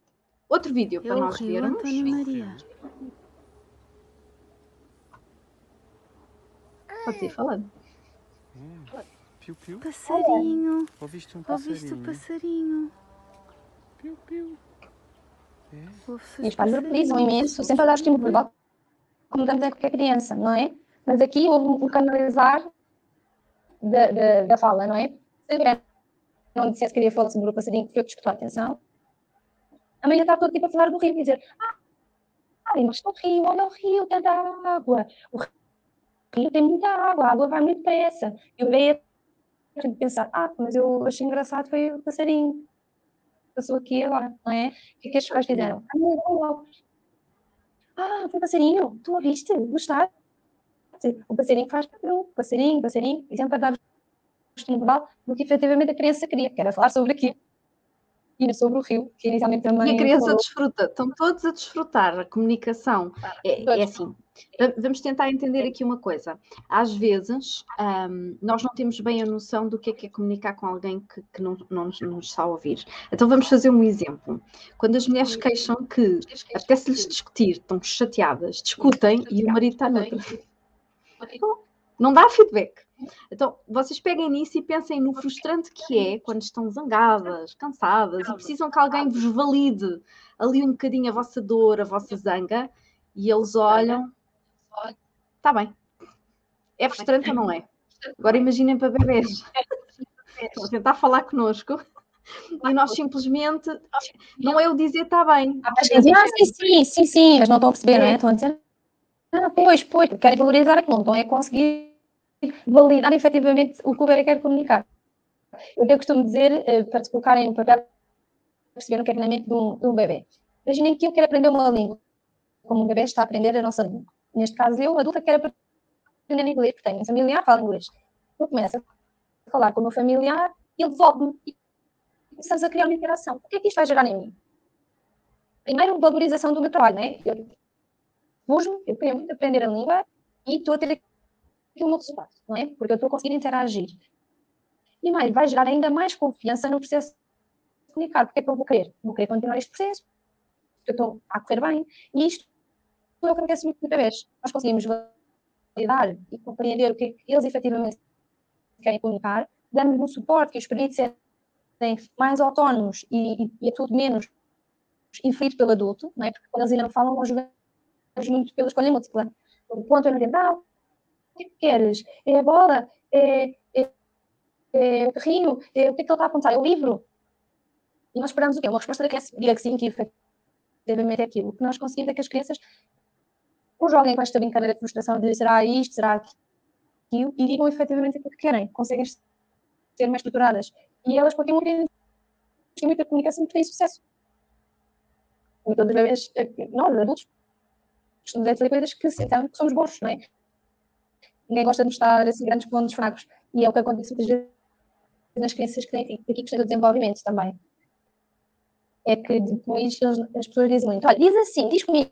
outro vídeo para Eu nós vermos. Maria. Pode ir falando. Piu, piu. Passarinho. Ouviste um Ouviste o passarinho? passarinho? Piu, piu. É. E imenso, sempre a dar estímulo verbal, como damos a qualquer criança, não é? Mas aqui houve um canalizar da, da, da fala, não é? Se criança não dissesse que queria falar sobre o passarinho, que foi o que escutou a atenção, a mãe está todo tipo a falar do rio e dizer: Ah, mas o rio, olha o rio, tanta água. O rio tem muita água, a água vai muito depressa. E o bebê ia pensar: Ah, mas eu achei engraçado foi o passarinho. Passou aqui agora, não é? O que é que estes pais fizeram? Ah. Ah, foi passarinho, tu ouviste? Gostaste? O passarinho faz o passarinho, passarinho, e sempre a dar o estímulo verbal do que efetivamente a criança queria, que era falar sobre aquilo. E sobre o rio, que inicialmente também. E a criança falou. desfruta, estão todos a desfrutar a comunicação. É, é assim, va- vamos tentar entender aqui uma coisa. Às vezes, ahm, nós não temos bem a noção do que é que é comunicar com alguém que, que não, não nos, não nos está a ouvir. Então vamos fazer um exemplo. Quando as mulheres queixam que apetece-lhes discutir, estão chateadas, discutem e o marido está noutra. Então, não dá feedback. Então, vocês peguem nisso e pensem no frustrante que é quando estão zangadas, cansadas e precisam que alguém vos valide ali um bocadinho a vossa dor, a vossa zanga, e eles olham. Está bem. É frustrante ou não é? Agora imaginem para bebês. Estão a tentar falar connosco e nós simplesmente. Não é o dizer está bem. Ah, sim, sim, sim, sim, mas não estão a perceber, não é? Estão a dizer, ah, pois, pois, querem valorizar aquilo, estão a conseguir validar efetivamente o que o bebê quer comunicar. Eu até costumo dizer, eh, para te colocarem no papel, perceber o que é que na mente de um, de um bebê. Imaginem que eu quero aprender uma língua, como um bebê está a aprender a nossa língua. Neste caso, eu, adulta, quero aprender inglês, porque tenho um familiar que fala inglês. Eu começo a falar com o meu familiar ele devolve-me. E começamos a criar uma interação. O que é que isto vai gerar em mim? Primeiro, valorização do meu trabalho, não é? Eu fujo, eu quero muito aprender a língua e estou a ter aqui um resultado, não é? Porque eu estou a conseguir interagir. E mais, vai gerar ainda mais confiança no processo de comunicar. Porque é que eu vou querer? Vou querer continuar este processo, porque eu estou a correr bem. E isto é o que acontece muito os bebês. Nós conseguimos validar e compreender o que é que eles efetivamente querem comunicar, dando-lhes um suporte que os permite serem mais autónomos e, e, e é tudo menos influído pelo adulto, não é? Porque quando eles ainda não falam, nós muito escolha múltipla. O ponto é dizer, ah, o que é que queres? É a bola? É, é, é o carrinho? É, o que é que ele está a apontar? É o livro? E nós esperamos o quê? Uma resposta da criança, diga que sim, que efetivamente é aquilo. O que nós conseguimos é que as crianças ou joguem com esta brincadeira de frustração de será isto, será aquilo, e digam efetivamente aquilo que querem. Conseguem ser mais estruturadas. E elas continuam a querer muita comunicação porque têm sucesso. Muitas das vezes, nós, adultos, coisas que que somos bons, não é? Ninguém gosta de mostrar assim, grandes pontos fracos. E é o que acontece muitas vezes nas crianças que têm aqui questão do desenvolvimento também. É que depois as pessoas dizem muito, olha, diz assim, diz comigo,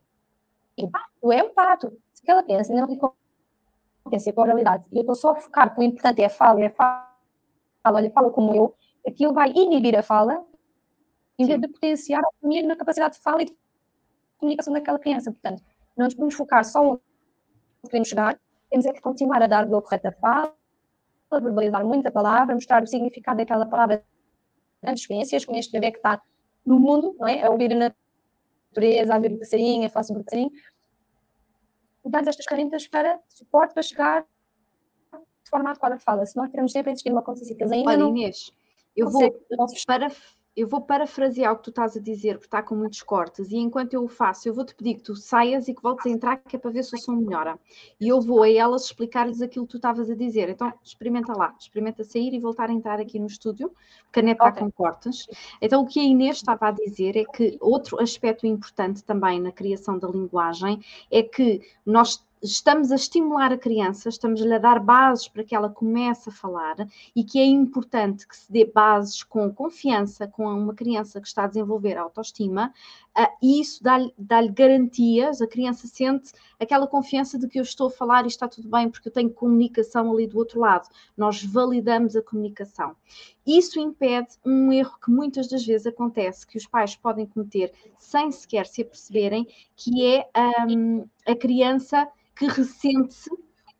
pato é um pato. Se aquela criança ainda não tem competência com a oralidade, e eu estou só a focar que o importante é a fala, é a fala, olha, fala como eu, aquilo vai inibir a fala, em vez de potenciar a autonomia na capacidade de fala e de comunicação daquela criança. Portanto, não nos podemos focar só onde queremos chegar, temos é que continuar a dar a correta fala, verbalizar muita palavra, mostrar o significado daquela palavra grandes experiências com este bebê que está no mundo, não é? A ouvir a natureza, a ver o passarinho, a falar sobre o passarinho. Dar estas ferramentas para suporte para chegar de forma adequada de fala. Se nós queremos sempre existir uma consciência que eles ainda Olha, não Inês, eu vou para eu vou parafrasear o que tu estás a dizer, porque está com muitos cortes, e enquanto eu o faço, eu vou-te pedir que tu saias e que voltes a entrar, que é para ver se o som melhora. E eu vou a elas explicar-lhes aquilo que tu estavas a dizer. Então, experimenta lá, experimenta sair e voltar a entrar aqui no estúdio, porque a net está com cortes. Então, o que a Inês estava a dizer é que outro aspecto importante também na criação da linguagem é que nós estamos a estimular a criança, estamos-lhe a dar bases para que ela comece a falar e que é importante que se dê bases com confiança com uma criança que está a desenvolver a autoestima ah, e isso dá-lhe dá-lhe garantias, a criança sente aquela confiança de que eu estou a falar e está tudo bem porque eu tenho comunicação ali do outro lado. Nós validamos a comunicação. Isso impede um erro que muitas das vezes acontece, que os pais podem cometer sem sequer se aperceberem, que é hum, a criança que ressente-se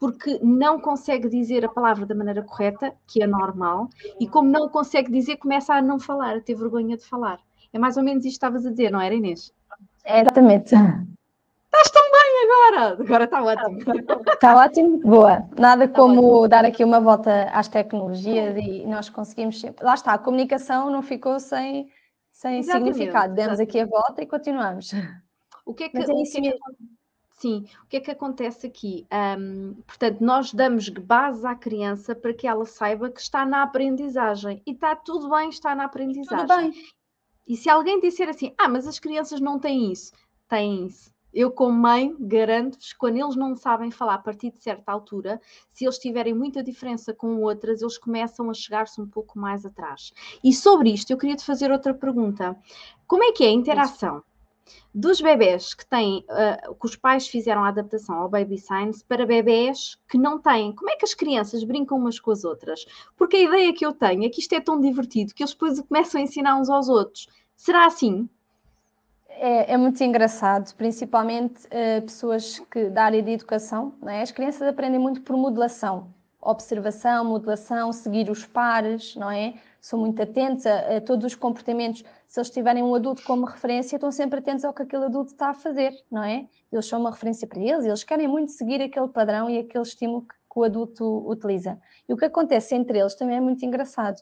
porque não consegue dizer a palavra da maneira correta, que é normal, e como não consegue dizer, começa a não falar, a ter vergonha de falar. É mais ou menos isto que estavas a dizer, não era, Inês? É, exatamente. Agora! Agora está ótimo. Está ótimo, boa. Nada como dar aqui uma volta às tecnologias e nós conseguimos sempre. Lá está, a comunicação não ficou sem, sem Exatamente, significado. Demos aqui a volta e continuamos. O que é que, é é. Sim, o que é que acontece aqui? Hum, portanto, nós damos base à criança para que ela saiba que está na aprendizagem e está tudo bem, está na aprendizagem. Tudo bem. E se alguém disser assim, ah, mas as crianças não têm isso, têm isso. Eu, como mãe, garanto-vos, quando eles não sabem falar a partir de certa altura, se eles tiverem muita diferença com outras, eles começam a chegar-se um pouco mais atrás. E sobre isto, eu queria te fazer outra pergunta. Como é que é a interação dos bebés que têm, uh, que os pais fizeram a adaptação ao Baby Science para bebés que não têm? Como é que as crianças brincam umas com as outras? Porque a ideia que eu tenho é que isto é tão divertido que eles depois começam a ensinar uns aos outros. Será assim? É, é muito engraçado, principalmente eh, pessoas que da área de educação, é? As crianças aprendem muito por modelação, observação, modelação, seguir os pares, não é? São muito atentos a, a todos os comportamentos. Se eles tiverem um adulto como referência, estão sempre atentos ao que aquele adulto está a fazer, não é? Eles são uma referência para eles, eles querem muito seguir aquele padrão e aquele estímulo que, que o adulto utiliza. E o que acontece entre eles também é muito engraçado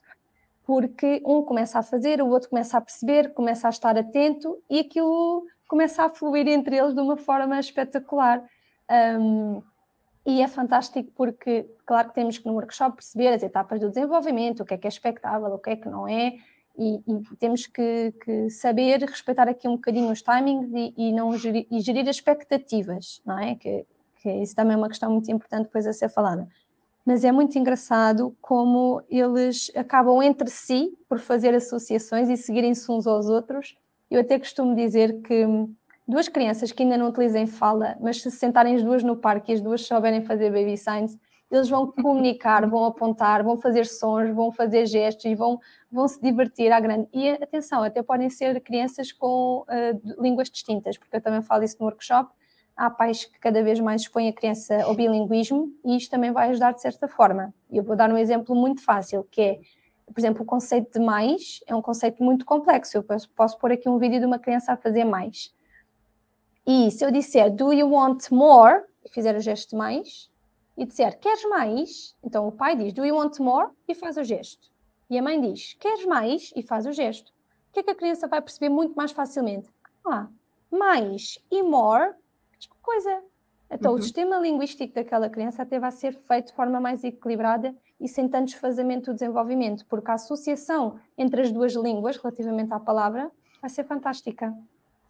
porque um começa a fazer, o outro começa a perceber, começa a estar atento e aquilo começa a fluir entre eles de uma forma espetacular. Um, e é fantástico porque, claro que temos que no workshop perceber as etapas do desenvolvimento, o que é que é expectável, o que é que não é, e, e temos que, que, saber respeitar aqui um bocadinho os timings e, e não gerir, e gerir as expectativas, não é? Que, que isso também é uma questão muito importante depois a ser falada mas é muito engraçado como eles acabam entre si por fazer associações e seguirem-se uns aos outros. Eu até costumo dizer que duas crianças que ainda não utilizem fala, mas se sentarem as duas no parque e as duas souberem fazer baby signs, eles vão comunicar, vão apontar, vão fazer sons, vão fazer gestos e vão, vão se divertir à grande. E atenção, até podem ser crianças com uh, línguas distintas, porque eu também falo isso no workshop há pais que cada vez mais expõem a criança ao bilinguismo e isto também vai ajudar de certa forma. Eu vou dar um exemplo muito fácil, que é, por exemplo, o conceito de mais é um conceito muito complexo. Eu posso, posso pôr aqui um vídeo de uma criança a fazer mais. E se eu disser, do you want more? E fizer o gesto de mais, e disser, queres mais? Então o pai diz, do you want more? E faz o gesto. E a mãe diz, queres mais? E faz o gesto. O que é que a criança vai perceber muito mais facilmente? Ah, mais e more coisa. Então, uhum. o sistema linguístico daquela criança até vai ser feito de forma mais equilibrada e sem tanto desfazamento do desenvolvimento, porque a associação entre as duas línguas, relativamente à palavra, vai ser fantástica.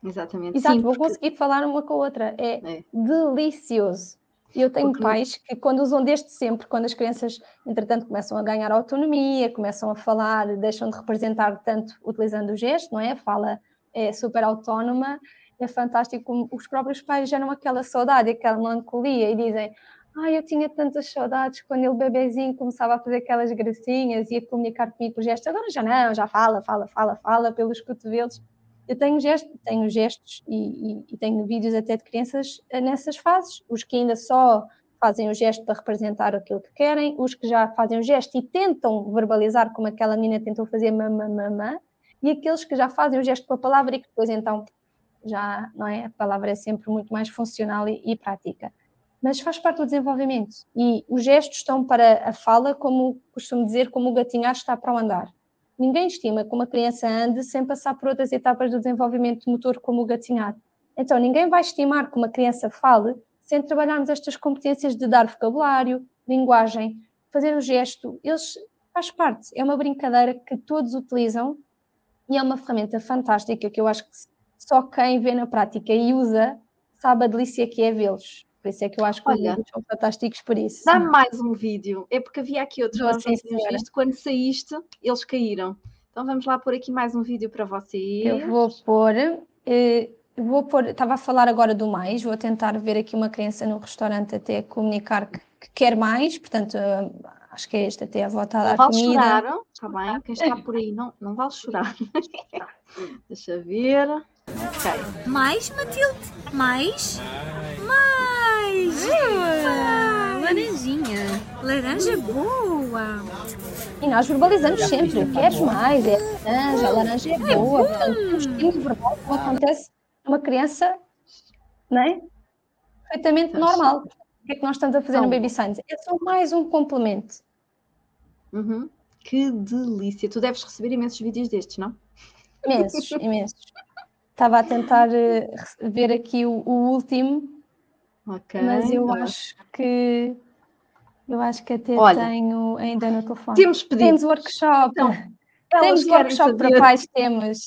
Exatamente. Exato, Sim, vou porque... conseguir falar uma com a outra. É, é. delicioso. Eu tenho porque... pais que, quando usam desde sempre, quando as crianças, entretanto, começam a ganhar autonomia, começam a falar, deixam de representar tanto utilizando o gesto, não é? A fala é super autónoma, é fantástico como os próprios pais geram aquela saudade, aquela melancolia e dizem Ai, eu tinha tantas saudades quando ele, bebezinho, começava a fazer aquelas gracinhas e a comunicar comigo por gestos. Agora já não, já fala, fala, fala, fala pelos cotovelos. Eu tenho, gesto, tenho gestos e, e, e tenho vídeos até de crianças eh, nessas fases. Os que ainda só fazem o gesto para representar aquilo que querem, os que já fazem o gesto e tentam verbalizar como aquela menina tentou fazer mamã, mamã, e aqueles que já fazem o gesto com a palavra e que depois então já, não é? A palavra é sempre muito mais funcional e, e prática. Mas faz parte do desenvolvimento. E os gestos estão para a fala, como costumo dizer, como o gatinhar está para o andar. Ninguém estima que uma criança ande sem passar por outras etapas do desenvolvimento motor, como o gatinhar. Então, ninguém vai estimar que uma criança fale sem trabalharmos estas competências de dar vocabulário, linguagem, fazer o gesto. Eles faz parte, é uma brincadeira que todos utilizam e é uma ferramenta fantástica que eu acho que só quem vê na prática e usa sabe a delícia que é vê-los. Por isso é que eu acho que Olha, os vídeos são fantásticos por isso. Dá mais um vídeo. É porque havia aqui outros nós não tínhamos visto. Quando saíste, eles caíram. Então vamos lá pôr aqui mais um vídeo para vocês. Eu vou pôr. Eh, vou pôr. Estava a falar agora do mais. Vou tentar ver aqui uma criança no restaurante até comunicar que, que quer mais. Portanto, eh, acho que é este até a volta a dar não comida. Chorar, está bem? Quem está por aí não, não vale chorar. Deixa ver. Ok. Mais, Matilde? Mais? Mais! Ah, laranjinha. Laranja boa. E nós verbalizamos sempre, queres mais, é laranja, a laranja é boa. Portanto, temos estímulo verbal como acontece numa criança, não é? Perfeitamente normal. O que é que nós estamos a fazer no Baby Science? É só mais um complemento. Uhum. Que delícia! Tu deves receber imensos vídeos destes, não? Imensos, imensos. Estava a tentar uh, ver aqui o, o último, okay, mas eu tá. acho que eu acho que até Olha, tenho ainda no telefone. Temos pedido. Temos workshop. Então, temos workshop saber. para pais, temos.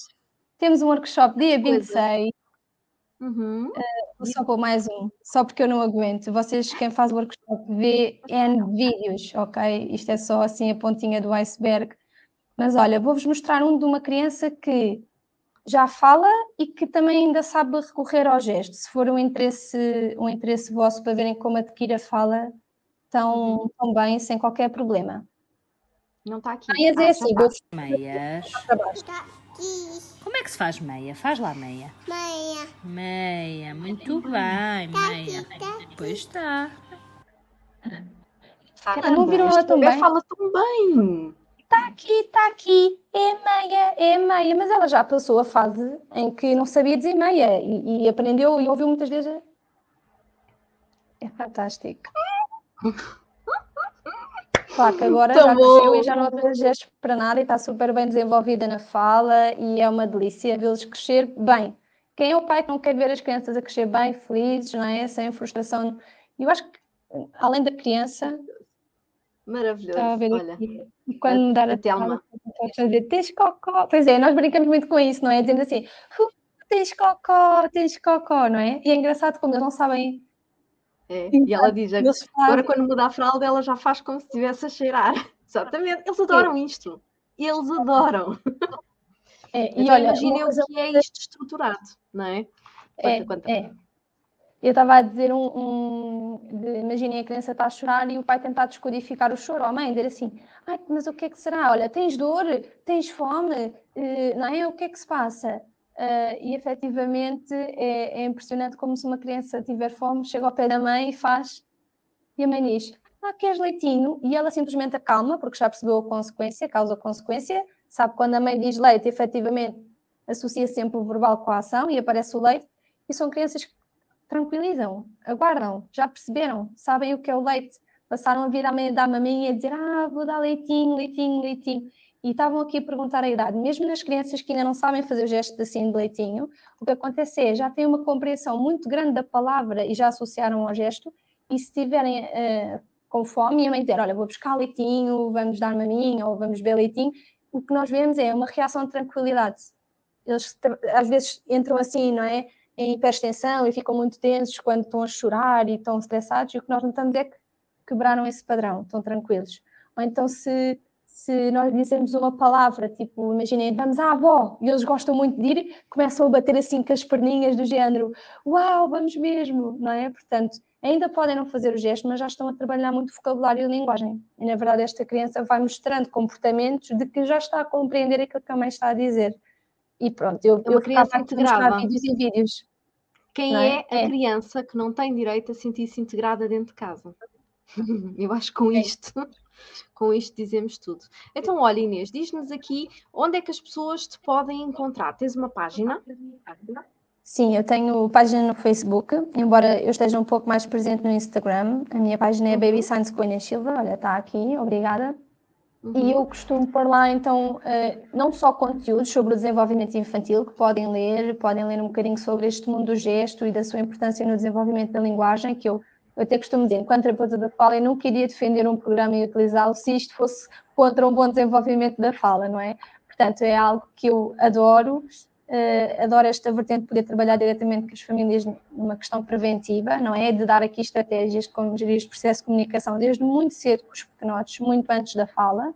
Temos um workshop dia 26. Uhum. Uh, só pôr mais um, só porque eu não aguento. Vocês, quem faz workshop, vê N vídeos, ok? Isto é só assim a pontinha do iceberg. Mas olha, vou-vos mostrar um de uma criança que já fala e que também ainda sabe recorrer ao gesto. Se for um interesse, um interesse vosso para verem como adquire a fala tão, tão bem, sem qualquer problema. Não está aqui. Meias ah, é assim, tá. Meias. Como é que se faz meia? Faz lá meia. Meia. Meia, muito bem, tá meia. Aqui, tá pois está. Ah, não viram ela tão bem? fala tão bem está aqui, está aqui, é meia, é meia, mas ela já passou a fase em que não sabia dizer meia e, e aprendeu e ouviu muitas vezes. É fantástico. Claro que agora Tão já cresceu e já não tem gestos para nada e está super bem desenvolvida na fala e é uma delícia vê-los crescer bem. Quem é o pai que não quer ver as crianças a crescer bem, felizes, não é? Sem frustração? Eu acho que, além da criança, Maravilhoso. Olha, e quando me dar a, a Telma. fazer tens cocó. Pois é, nós brincamos muito com isso, não é? Dizendo assim, tens cocó, tens cocó, não é? E é engraçado como eles não sabem. É, e ela diz, agora quando muda a fralda, ela já faz como se estivesse a cheirar. Exatamente, eles adoram é. isto. Eles adoram. É, e então, olha, imaginem o que é isto estruturado, não é? é, é. Eu estava a dizer um, um imaginem a criança está a chorar e o pai tentar descodificar o choro, ou a mãe dizer assim, ai, mas o que é que será? Olha, tens dor, tens fome, uh, não é? O que é que se passa? Uh, e efetivamente é, é, impressionante como se uma criança tiver fome, chega ao pé da mãe e faz, e a mãe diz, ah, queres leitinho? E ela simplesmente acalma, porque já percebeu a consequência, causa-consequência, sabe quando a mãe diz leite, efetivamente associa sempre o verbal com a ação e aparece o leite, e são crianças que tranquilizam, aguardam, já perceberam, sabem o que é o leite, passaram a vir à meia da maminha e dizer, ah, vou dar leitinho, leitinho, leitinho, e estavam aqui a perguntar a idade, mesmo nas crianças que ainda não sabem fazer o gesto assim de leitinho, o que acontece é, já têm uma compreensão muito grande da palavra e já associaram ao gesto, e se estiverem uh, com fome, e a mãe dizer, olha, vou buscar leitinho, vamos dar maminha, ou vamos beber leitinho, o que nós vemos é uma reação de tranquilidade. Eles às vezes entram assim, não é? Em hiperextensão e ficam muito tensos quando estão a chorar e estão estressados, e o que nós notamos é que quebraram esse padrão, estão tranquilos. Ou então, se, se nós dizemos uma palavra, tipo, imaginem, vamos à avó, e eles gostam muito de ir, começam a bater assim com as perninhas do género, uau, vamos mesmo, não é? Portanto, ainda podem não fazer o gesto, mas já estão a trabalhar muito vocabulário e linguagem. E na verdade, esta criança vai mostrando comportamentos de que já está a compreender aquilo que a mãe está a dizer. E pronto, eu, É eu ficava criança aqui a mostrar vídeos e vídeos. Quem é é? a É. criança que não tem direito a sentir-se integrada dentro de casa? Eu acho que com É. isto, com isto dizemos tudo. Então, olha, Inês, diz-nos aqui onde é que as pessoas te podem encontrar. Tens uma página? Sim, eu tenho página no Facebook, embora eu esteja um pouco mais presente no Instagram. A minha página é Uhum. Baby Science Inês Silva, olha, está aqui, obrigada. E Uhum. eu costumo pôr lá, então, eh, não só conteúdos sobre o desenvolvimento infantil, que podem ler, podem ler um bocadinho sobre este mundo do gesto e da sua importância no desenvolvimento da linguagem, que eu, eu até costumo dizer, enquanto terapeuta da fala, eu nunca iria defender um programa e utilizá-lo se isto fosse contra um bom desenvolvimento da fala, não é? Portanto, é algo que eu adoro, eh, adoro esta vertente de poder trabalhar diretamente com as famílias numa questão preventiva, não é? De dar aqui estratégias de como gerir os processos de comunicação desde muito cedo com os pequenotes, muito antes da fala.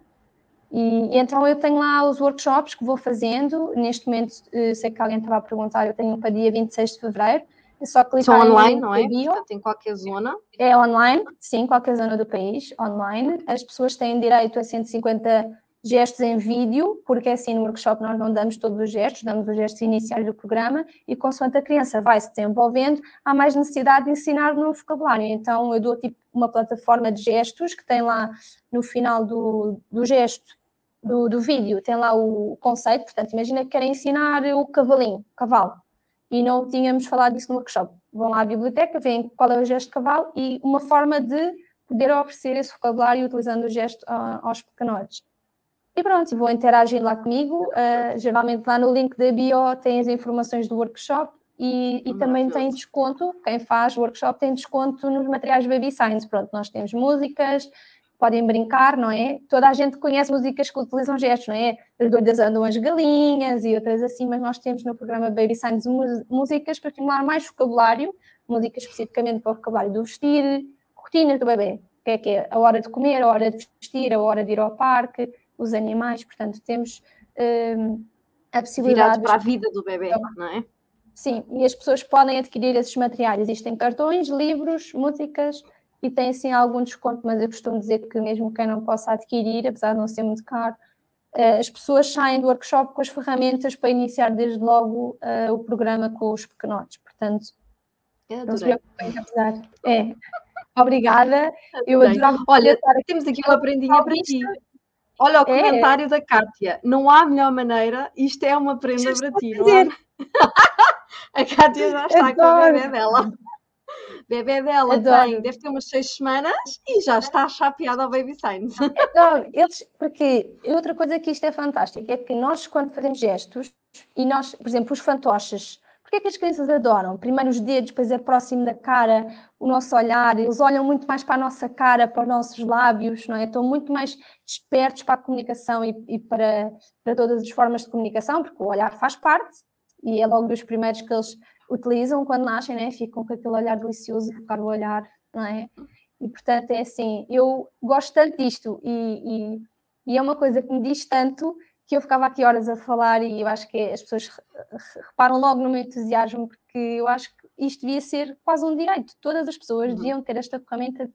E, então eu tenho lá os workshops que vou fazendo. Neste momento, eh, sei que alguém estava a perguntar, eu tenho um para dia 26 de fevereiro. É só clicar São online, não é? bio. Portanto, em qualquer zona. É online, sim, qualquer zona do país, online. As pessoas têm direito a 150 gestos em vídeo, porque assim no workshop nós não damos todos os gestos, damos os gestos iniciais do programa e consoante a criança vai se desenvolvendo, há mais necessidade de ensinar no vocabulário. Então eu dou tipo uma plataforma de gestos que tem lá no final do, do gesto do, do vídeo, tem lá o conceito, portanto imagina que querem ensinar o cavalinho, cavalo, e não tínhamos falado disso no workshop. Vão lá à biblioteca, veem qual é o gesto de cavalo e uma forma de poder oferecer esse vocabulário utilizando o gesto ah, aos pequenotes. E pronto, vou interagir lá comigo. ah, geralmente lá no link da bio tem as informações do workshop e, e também tem desconto. Quem faz workshop tem desconto nos materiais Baby Science. Pronto, nós temos músicas, podem brincar, não é? Toda a gente conhece músicas que utilizam gestos, não é? As doidas andam as galinhas e outras assim, mas nós temos no programa Baby mu- músicas para estimular mais vocabulário, músicas especificamente para o vocabulário do vestir, rotinas do bebê, que é que é a hora de comer, a hora de vestir, a hora de ir ao parque, os animais, portanto, temos hum, a possibilidade Virado para a vida do bebê, não é? Sim, e as pessoas podem adquirir esses materiais. Existem cartões, livros, músicas e tem assim algum desconto, mas eu costumo dizer que mesmo quem não possa adquirir, apesar de não ser muito caro, eh, as pessoas saem do workshop com as ferramentas para iniciar desde logo eh, o programa com os pequenotes. Portanto, Eu não se preocupem, apesar. É. Obrigada. Eu adorava Olha, temos aqui uma prendinha para ti. Olha o É. comentário da Kátia. Não há melhor maneira, isto é uma prenda para ti, não há? A Kátia já está com a Adoro. bebê dela. Bebê dela Adoro. tem, deve ter umas seis semanas e já está chapeada ao Baby. Não, eles, porque outra coisa que isto é fantástico é que nós, quando fazemos gestos, e nós, por exemplo, os fantoches, porque é que as crianças adoram? Primeiro os dedos, depois é próximo da cara, o nosso olhar, eles olham muito mais para a nossa cara, para os nossos lábios, não é? Estão muito mais despertos para a comunicação e, e para, para todas as formas de comunicação, porque o olhar faz parte, e é logo dos primeiros que eles utilizam quando nascem, né? Ficam com aquele olhar delicioso focar o olhar, não é? E portanto é assim, eu gosto tanto disto e, e, e é uma coisa que me diz tanto que eu ficava aqui horas a falar e eu acho que as pessoas re- re- reparam logo no meu entusiasmo porque eu acho que isto devia ser quase um direito. Todas as pessoas Uhum. deviam ter esta ferramenta de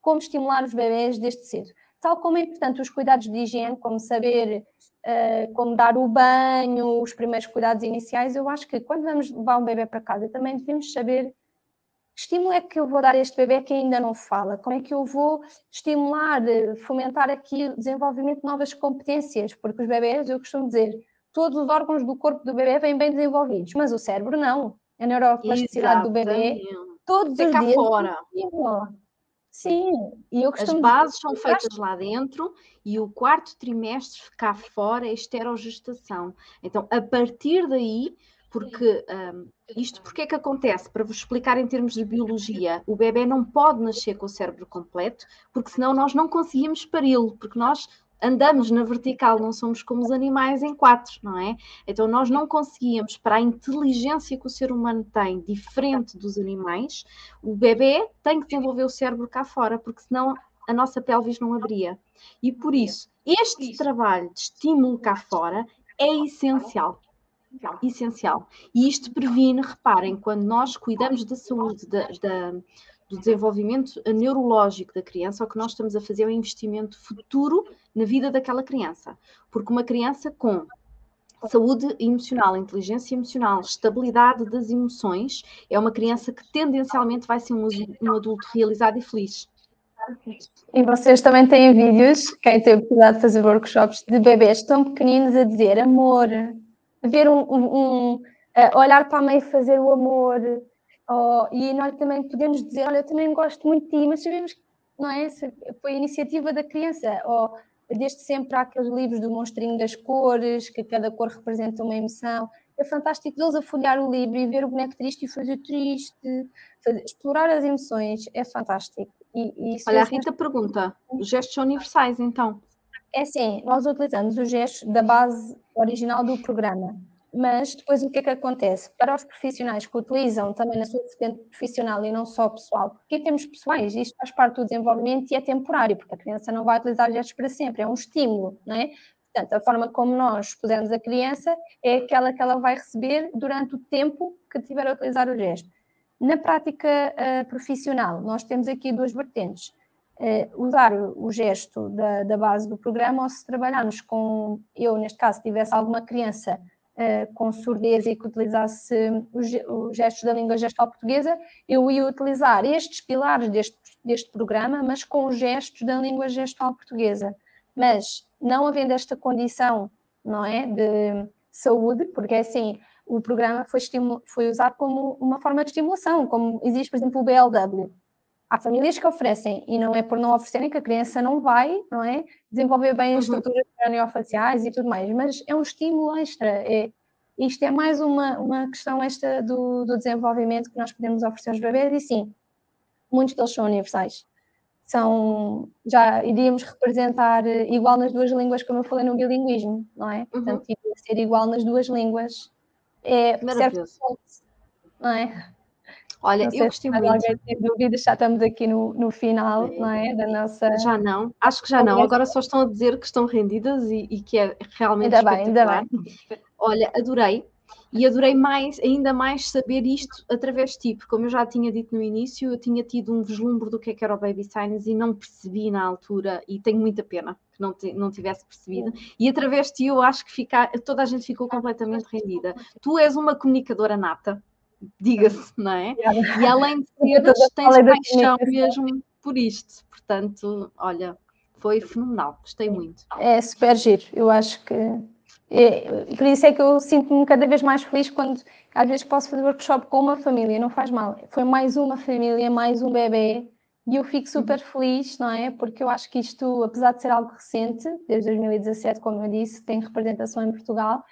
como estimular os bebés desde cedo. Tal como é importante os cuidados de higiene, como saber eh, como dar o banho, os primeiros cuidados iniciais, eu acho que quando vamos levar um bebê para casa também devemos saber estímulo é que eu vou dar a este bebê que ainda não fala? Como é que eu vou estimular, eh, fomentar aqui o desenvolvimento de novas competências? Porque os bebés, eu costumo dizer, todos os órgãos do corpo do bebê vêm bem desenvolvidos, mas o cérebro não. A neuroplasticidade do bebê, todos É os dias. fora. Sim, e eu As costumo bases são dizer, feitas lá dentro e o quarto trimestre cá fora é esterogestação. Então, a partir daí, porque hum, isto porque é que acontece? Para vos explicar em termos de biologia, o bebê não pode nascer com o cérebro completo, porque senão nós não conseguimos pari-lo, porque nós andamos na vertical, não somos como os animais em quatro, não é? Então nós não conseguíamos, para a inteligência que o ser humano tem, diferente dos animais, o bebê tem que desenvolver o cérebro cá fora, porque senão a nossa pelvis não abria. E por isso, este trabalho de estímulo cá fora é essencial. Essencial. E isto previne, reparem, quando nós cuidamos da saúde da, da- do desenvolvimento neurológico da criança, o que nós estamos a fazer é um investimento futuro na vida daquela criança. Porque uma criança com saúde emocional, inteligência emocional, estabilidade das emoções, é uma criança que tendencialmente vai ser um, um adulto realizado e feliz. E vocês também têm vídeos, quem tem oportunidade de fazer workshops, de bebês tão pequeninos a dizer amor, ver um, um, um olhar para a mãe fazer o amor, oh, e nós também podemos dizer, olha, eu também gosto muito de ti, mas sabemos que não é? Foi a iniciativa da criança, ou desde sempre há aqueles livros do monstrinho das cores, que cada cor representa uma emoção. É fantástico eles a folhear o livro e ver o boneco triste e fazer triste, fazer, explorar as emoções, é fantástico. E, e Olha, a Rita pergunta: os gestos universais então? É sim, nós utilizamos os gestos da base original do programa. Mas depois o que é que acontece? Para os profissionais que utilizam também na sua vertente profissional e não só pessoal, porque temos pessoais, isto faz parte do desenvolvimento e é temporário, porque a criança não vai utilizar gestos para sempre, é um estímulo, não é? Portanto, a forma como nós pusermos a criança é aquela que ela vai receber durante o tempo que tiver a utilizar o gesto. Na prática uh, profissional, nós temos aqui duas vertentes. Uh, usar o gesto da, da, base do programa ou se trabalharmos com, eu neste caso, tivesse alguma criança uh, com surdez e que utilizasse os, os, gestos da língua gestual portuguesa, eu ia utilizar estes pilares deste, deste programa, mas com os gestos da língua gestual portuguesa. Mas não havendo esta condição, não é, de saúde, porque assim, o programa foi, foi usado como uma forma de estimulação, como existe, por exemplo, o BLW. Há famílias que oferecem, e não é por não oferecerem que a criança não vai, não é? Desenvolver bem as uhum. estruturas craniofaciais e tudo mais, mas é um estímulo extra. É, isto é mais uma, uma questão extra do, do desenvolvimento que nós podemos oferecer aos bebês, e sim, muitos deles são universais. São, já iríamos representar igual nas duas línguas, como eu falei no bilinguismo, não é? Uhum. Portanto, iria ser igual nas duas línguas é Maravilhoso. não é? Olha, eu gostei muito. Alguém tem dúvidas, já estamos aqui no, no final, é. não é? Da nossa. Já não, acho que já não. Agora só estão a dizer que estão rendidas e, e que é realmente ainda bem, ainda bem. Olha, adorei. E adorei mais, ainda mais saber isto através de ti, porque como eu já tinha dito no início, eu tinha tido um vislumbre do que, é que era o Baby Science e não percebi na altura, e tenho muita pena que não, não tivesse percebido. E através de ti eu acho que fica, toda a gente ficou completamente rendida. Tu és uma comunicadora nata, diga-se, não é? E além de seres, tens paixão mesmo por isto. Portanto, olha, foi fenomenal, gostei muito. É super giro, eu acho que é, por isso é que eu sinto-me cada vez mais feliz quando às vezes posso fazer workshop com uma família, não faz mal. Foi mais uma família, mais um bebê, e eu fico super feliz, não é? Porque eu acho que isto, apesar de ser algo recente, desde 2017, como eu disse, tem representação em Portugal,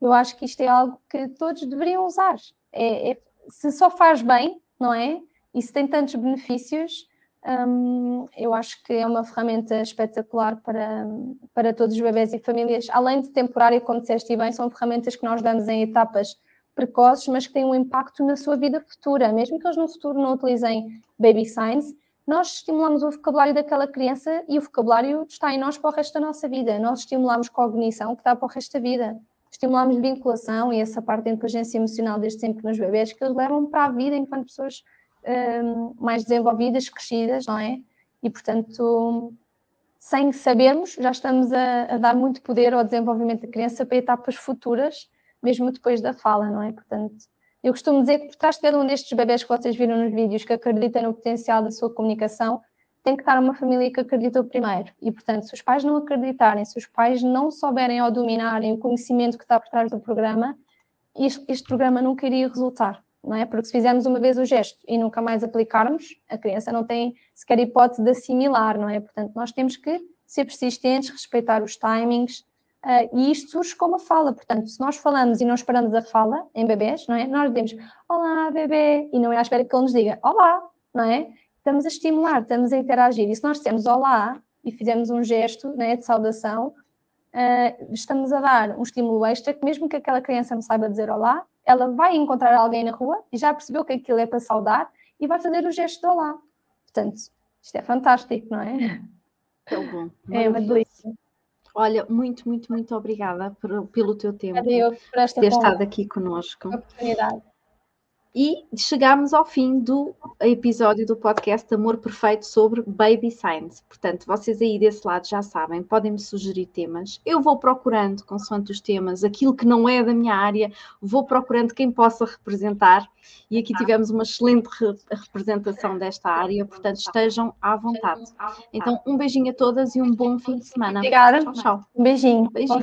eu acho que isto é algo que todos deveriam usar. É, é, se só faz bem, não é? E se tem tantos benefícios, um, eu acho que é uma ferramenta espetacular para, para todos os bebés e famílias, além de temporária, como disseste bem, são ferramentas que nós damos em etapas precoces, mas que têm um impacto na sua vida futura, mesmo que eles no futuro não utilizem baby signs, nós estimulamos o vocabulário daquela criança e o vocabulário está em nós para o resto da nossa vida. Nós estimulamos cognição que dá para o resto da vida. Estimulamos vinculação e essa parte da inteligência emocional desde sempre nos bebés que eles levam para a vida enquanto pessoas um, mais desenvolvidas, crescidas, não é? E, portanto, sem sabermos, já estamos a, a, dar muito poder ao desenvolvimento da criança para etapas futuras, mesmo depois da fala, não é? Portanto, eu costumo dizer que por trás de cada um destes bebés que vocês viram nos vídeos que acreditam no potencial da sua comunicação, tem que estar uma família que acredita primeiro. E, portanto, se os pais não acreditarem, se os pais não souberem ou dominarem o conhecimento que está por trás do programa, este, este programa nunca iria resultar não é? Porque se fizermos uma vez o gesto e nunca mais aplicarmos, a criança não tem sequer hipótese de assimilar, não é? Portanto, nós temos que ser persistentes, respeitar os timings, uh, e isto surge como a fala. Portanto, se nós falamos e não esperamos a fala em bebês, não é? Nós dizemos olá, bebê, e não é à espera que ele nos diga olá, não é? Estamos a estimular, estamos a interagir. E se nós dissemos olá e fizermos um gesto é, de saudação, uh, estamos a dar um estímulo extra que, mesmo que aquela criança não saiba dizer olá, ela vai encontrar alguém na rua e já percebeu que aquilo é para saudar e vai fazer o gesto de olá. Portanto, isto é fantástico, não é? Tão bom. É uma delícia. Olha, muito, muito, muito obrigada por, pelo teu tempo. Eu por esta ter estado aqui conosco. Oportunidade. E chegamos ao fim do episódio do podcast Amor Perfeito sobre Baby Signs. Portanto, vocês aí desse lado já sabem, podem me sugerir temas. Eu vou procurando, consoante os temas, aquilo que não é da minha área, vou procurando quem possa representar. E aqui tivemos uma excelente re representação desta área, portanto, estejam à vontade. Então, um beijinho a todas e um bom fim de semana. Obrigada. Tchau, tchau. Um beijinho. Beijinho.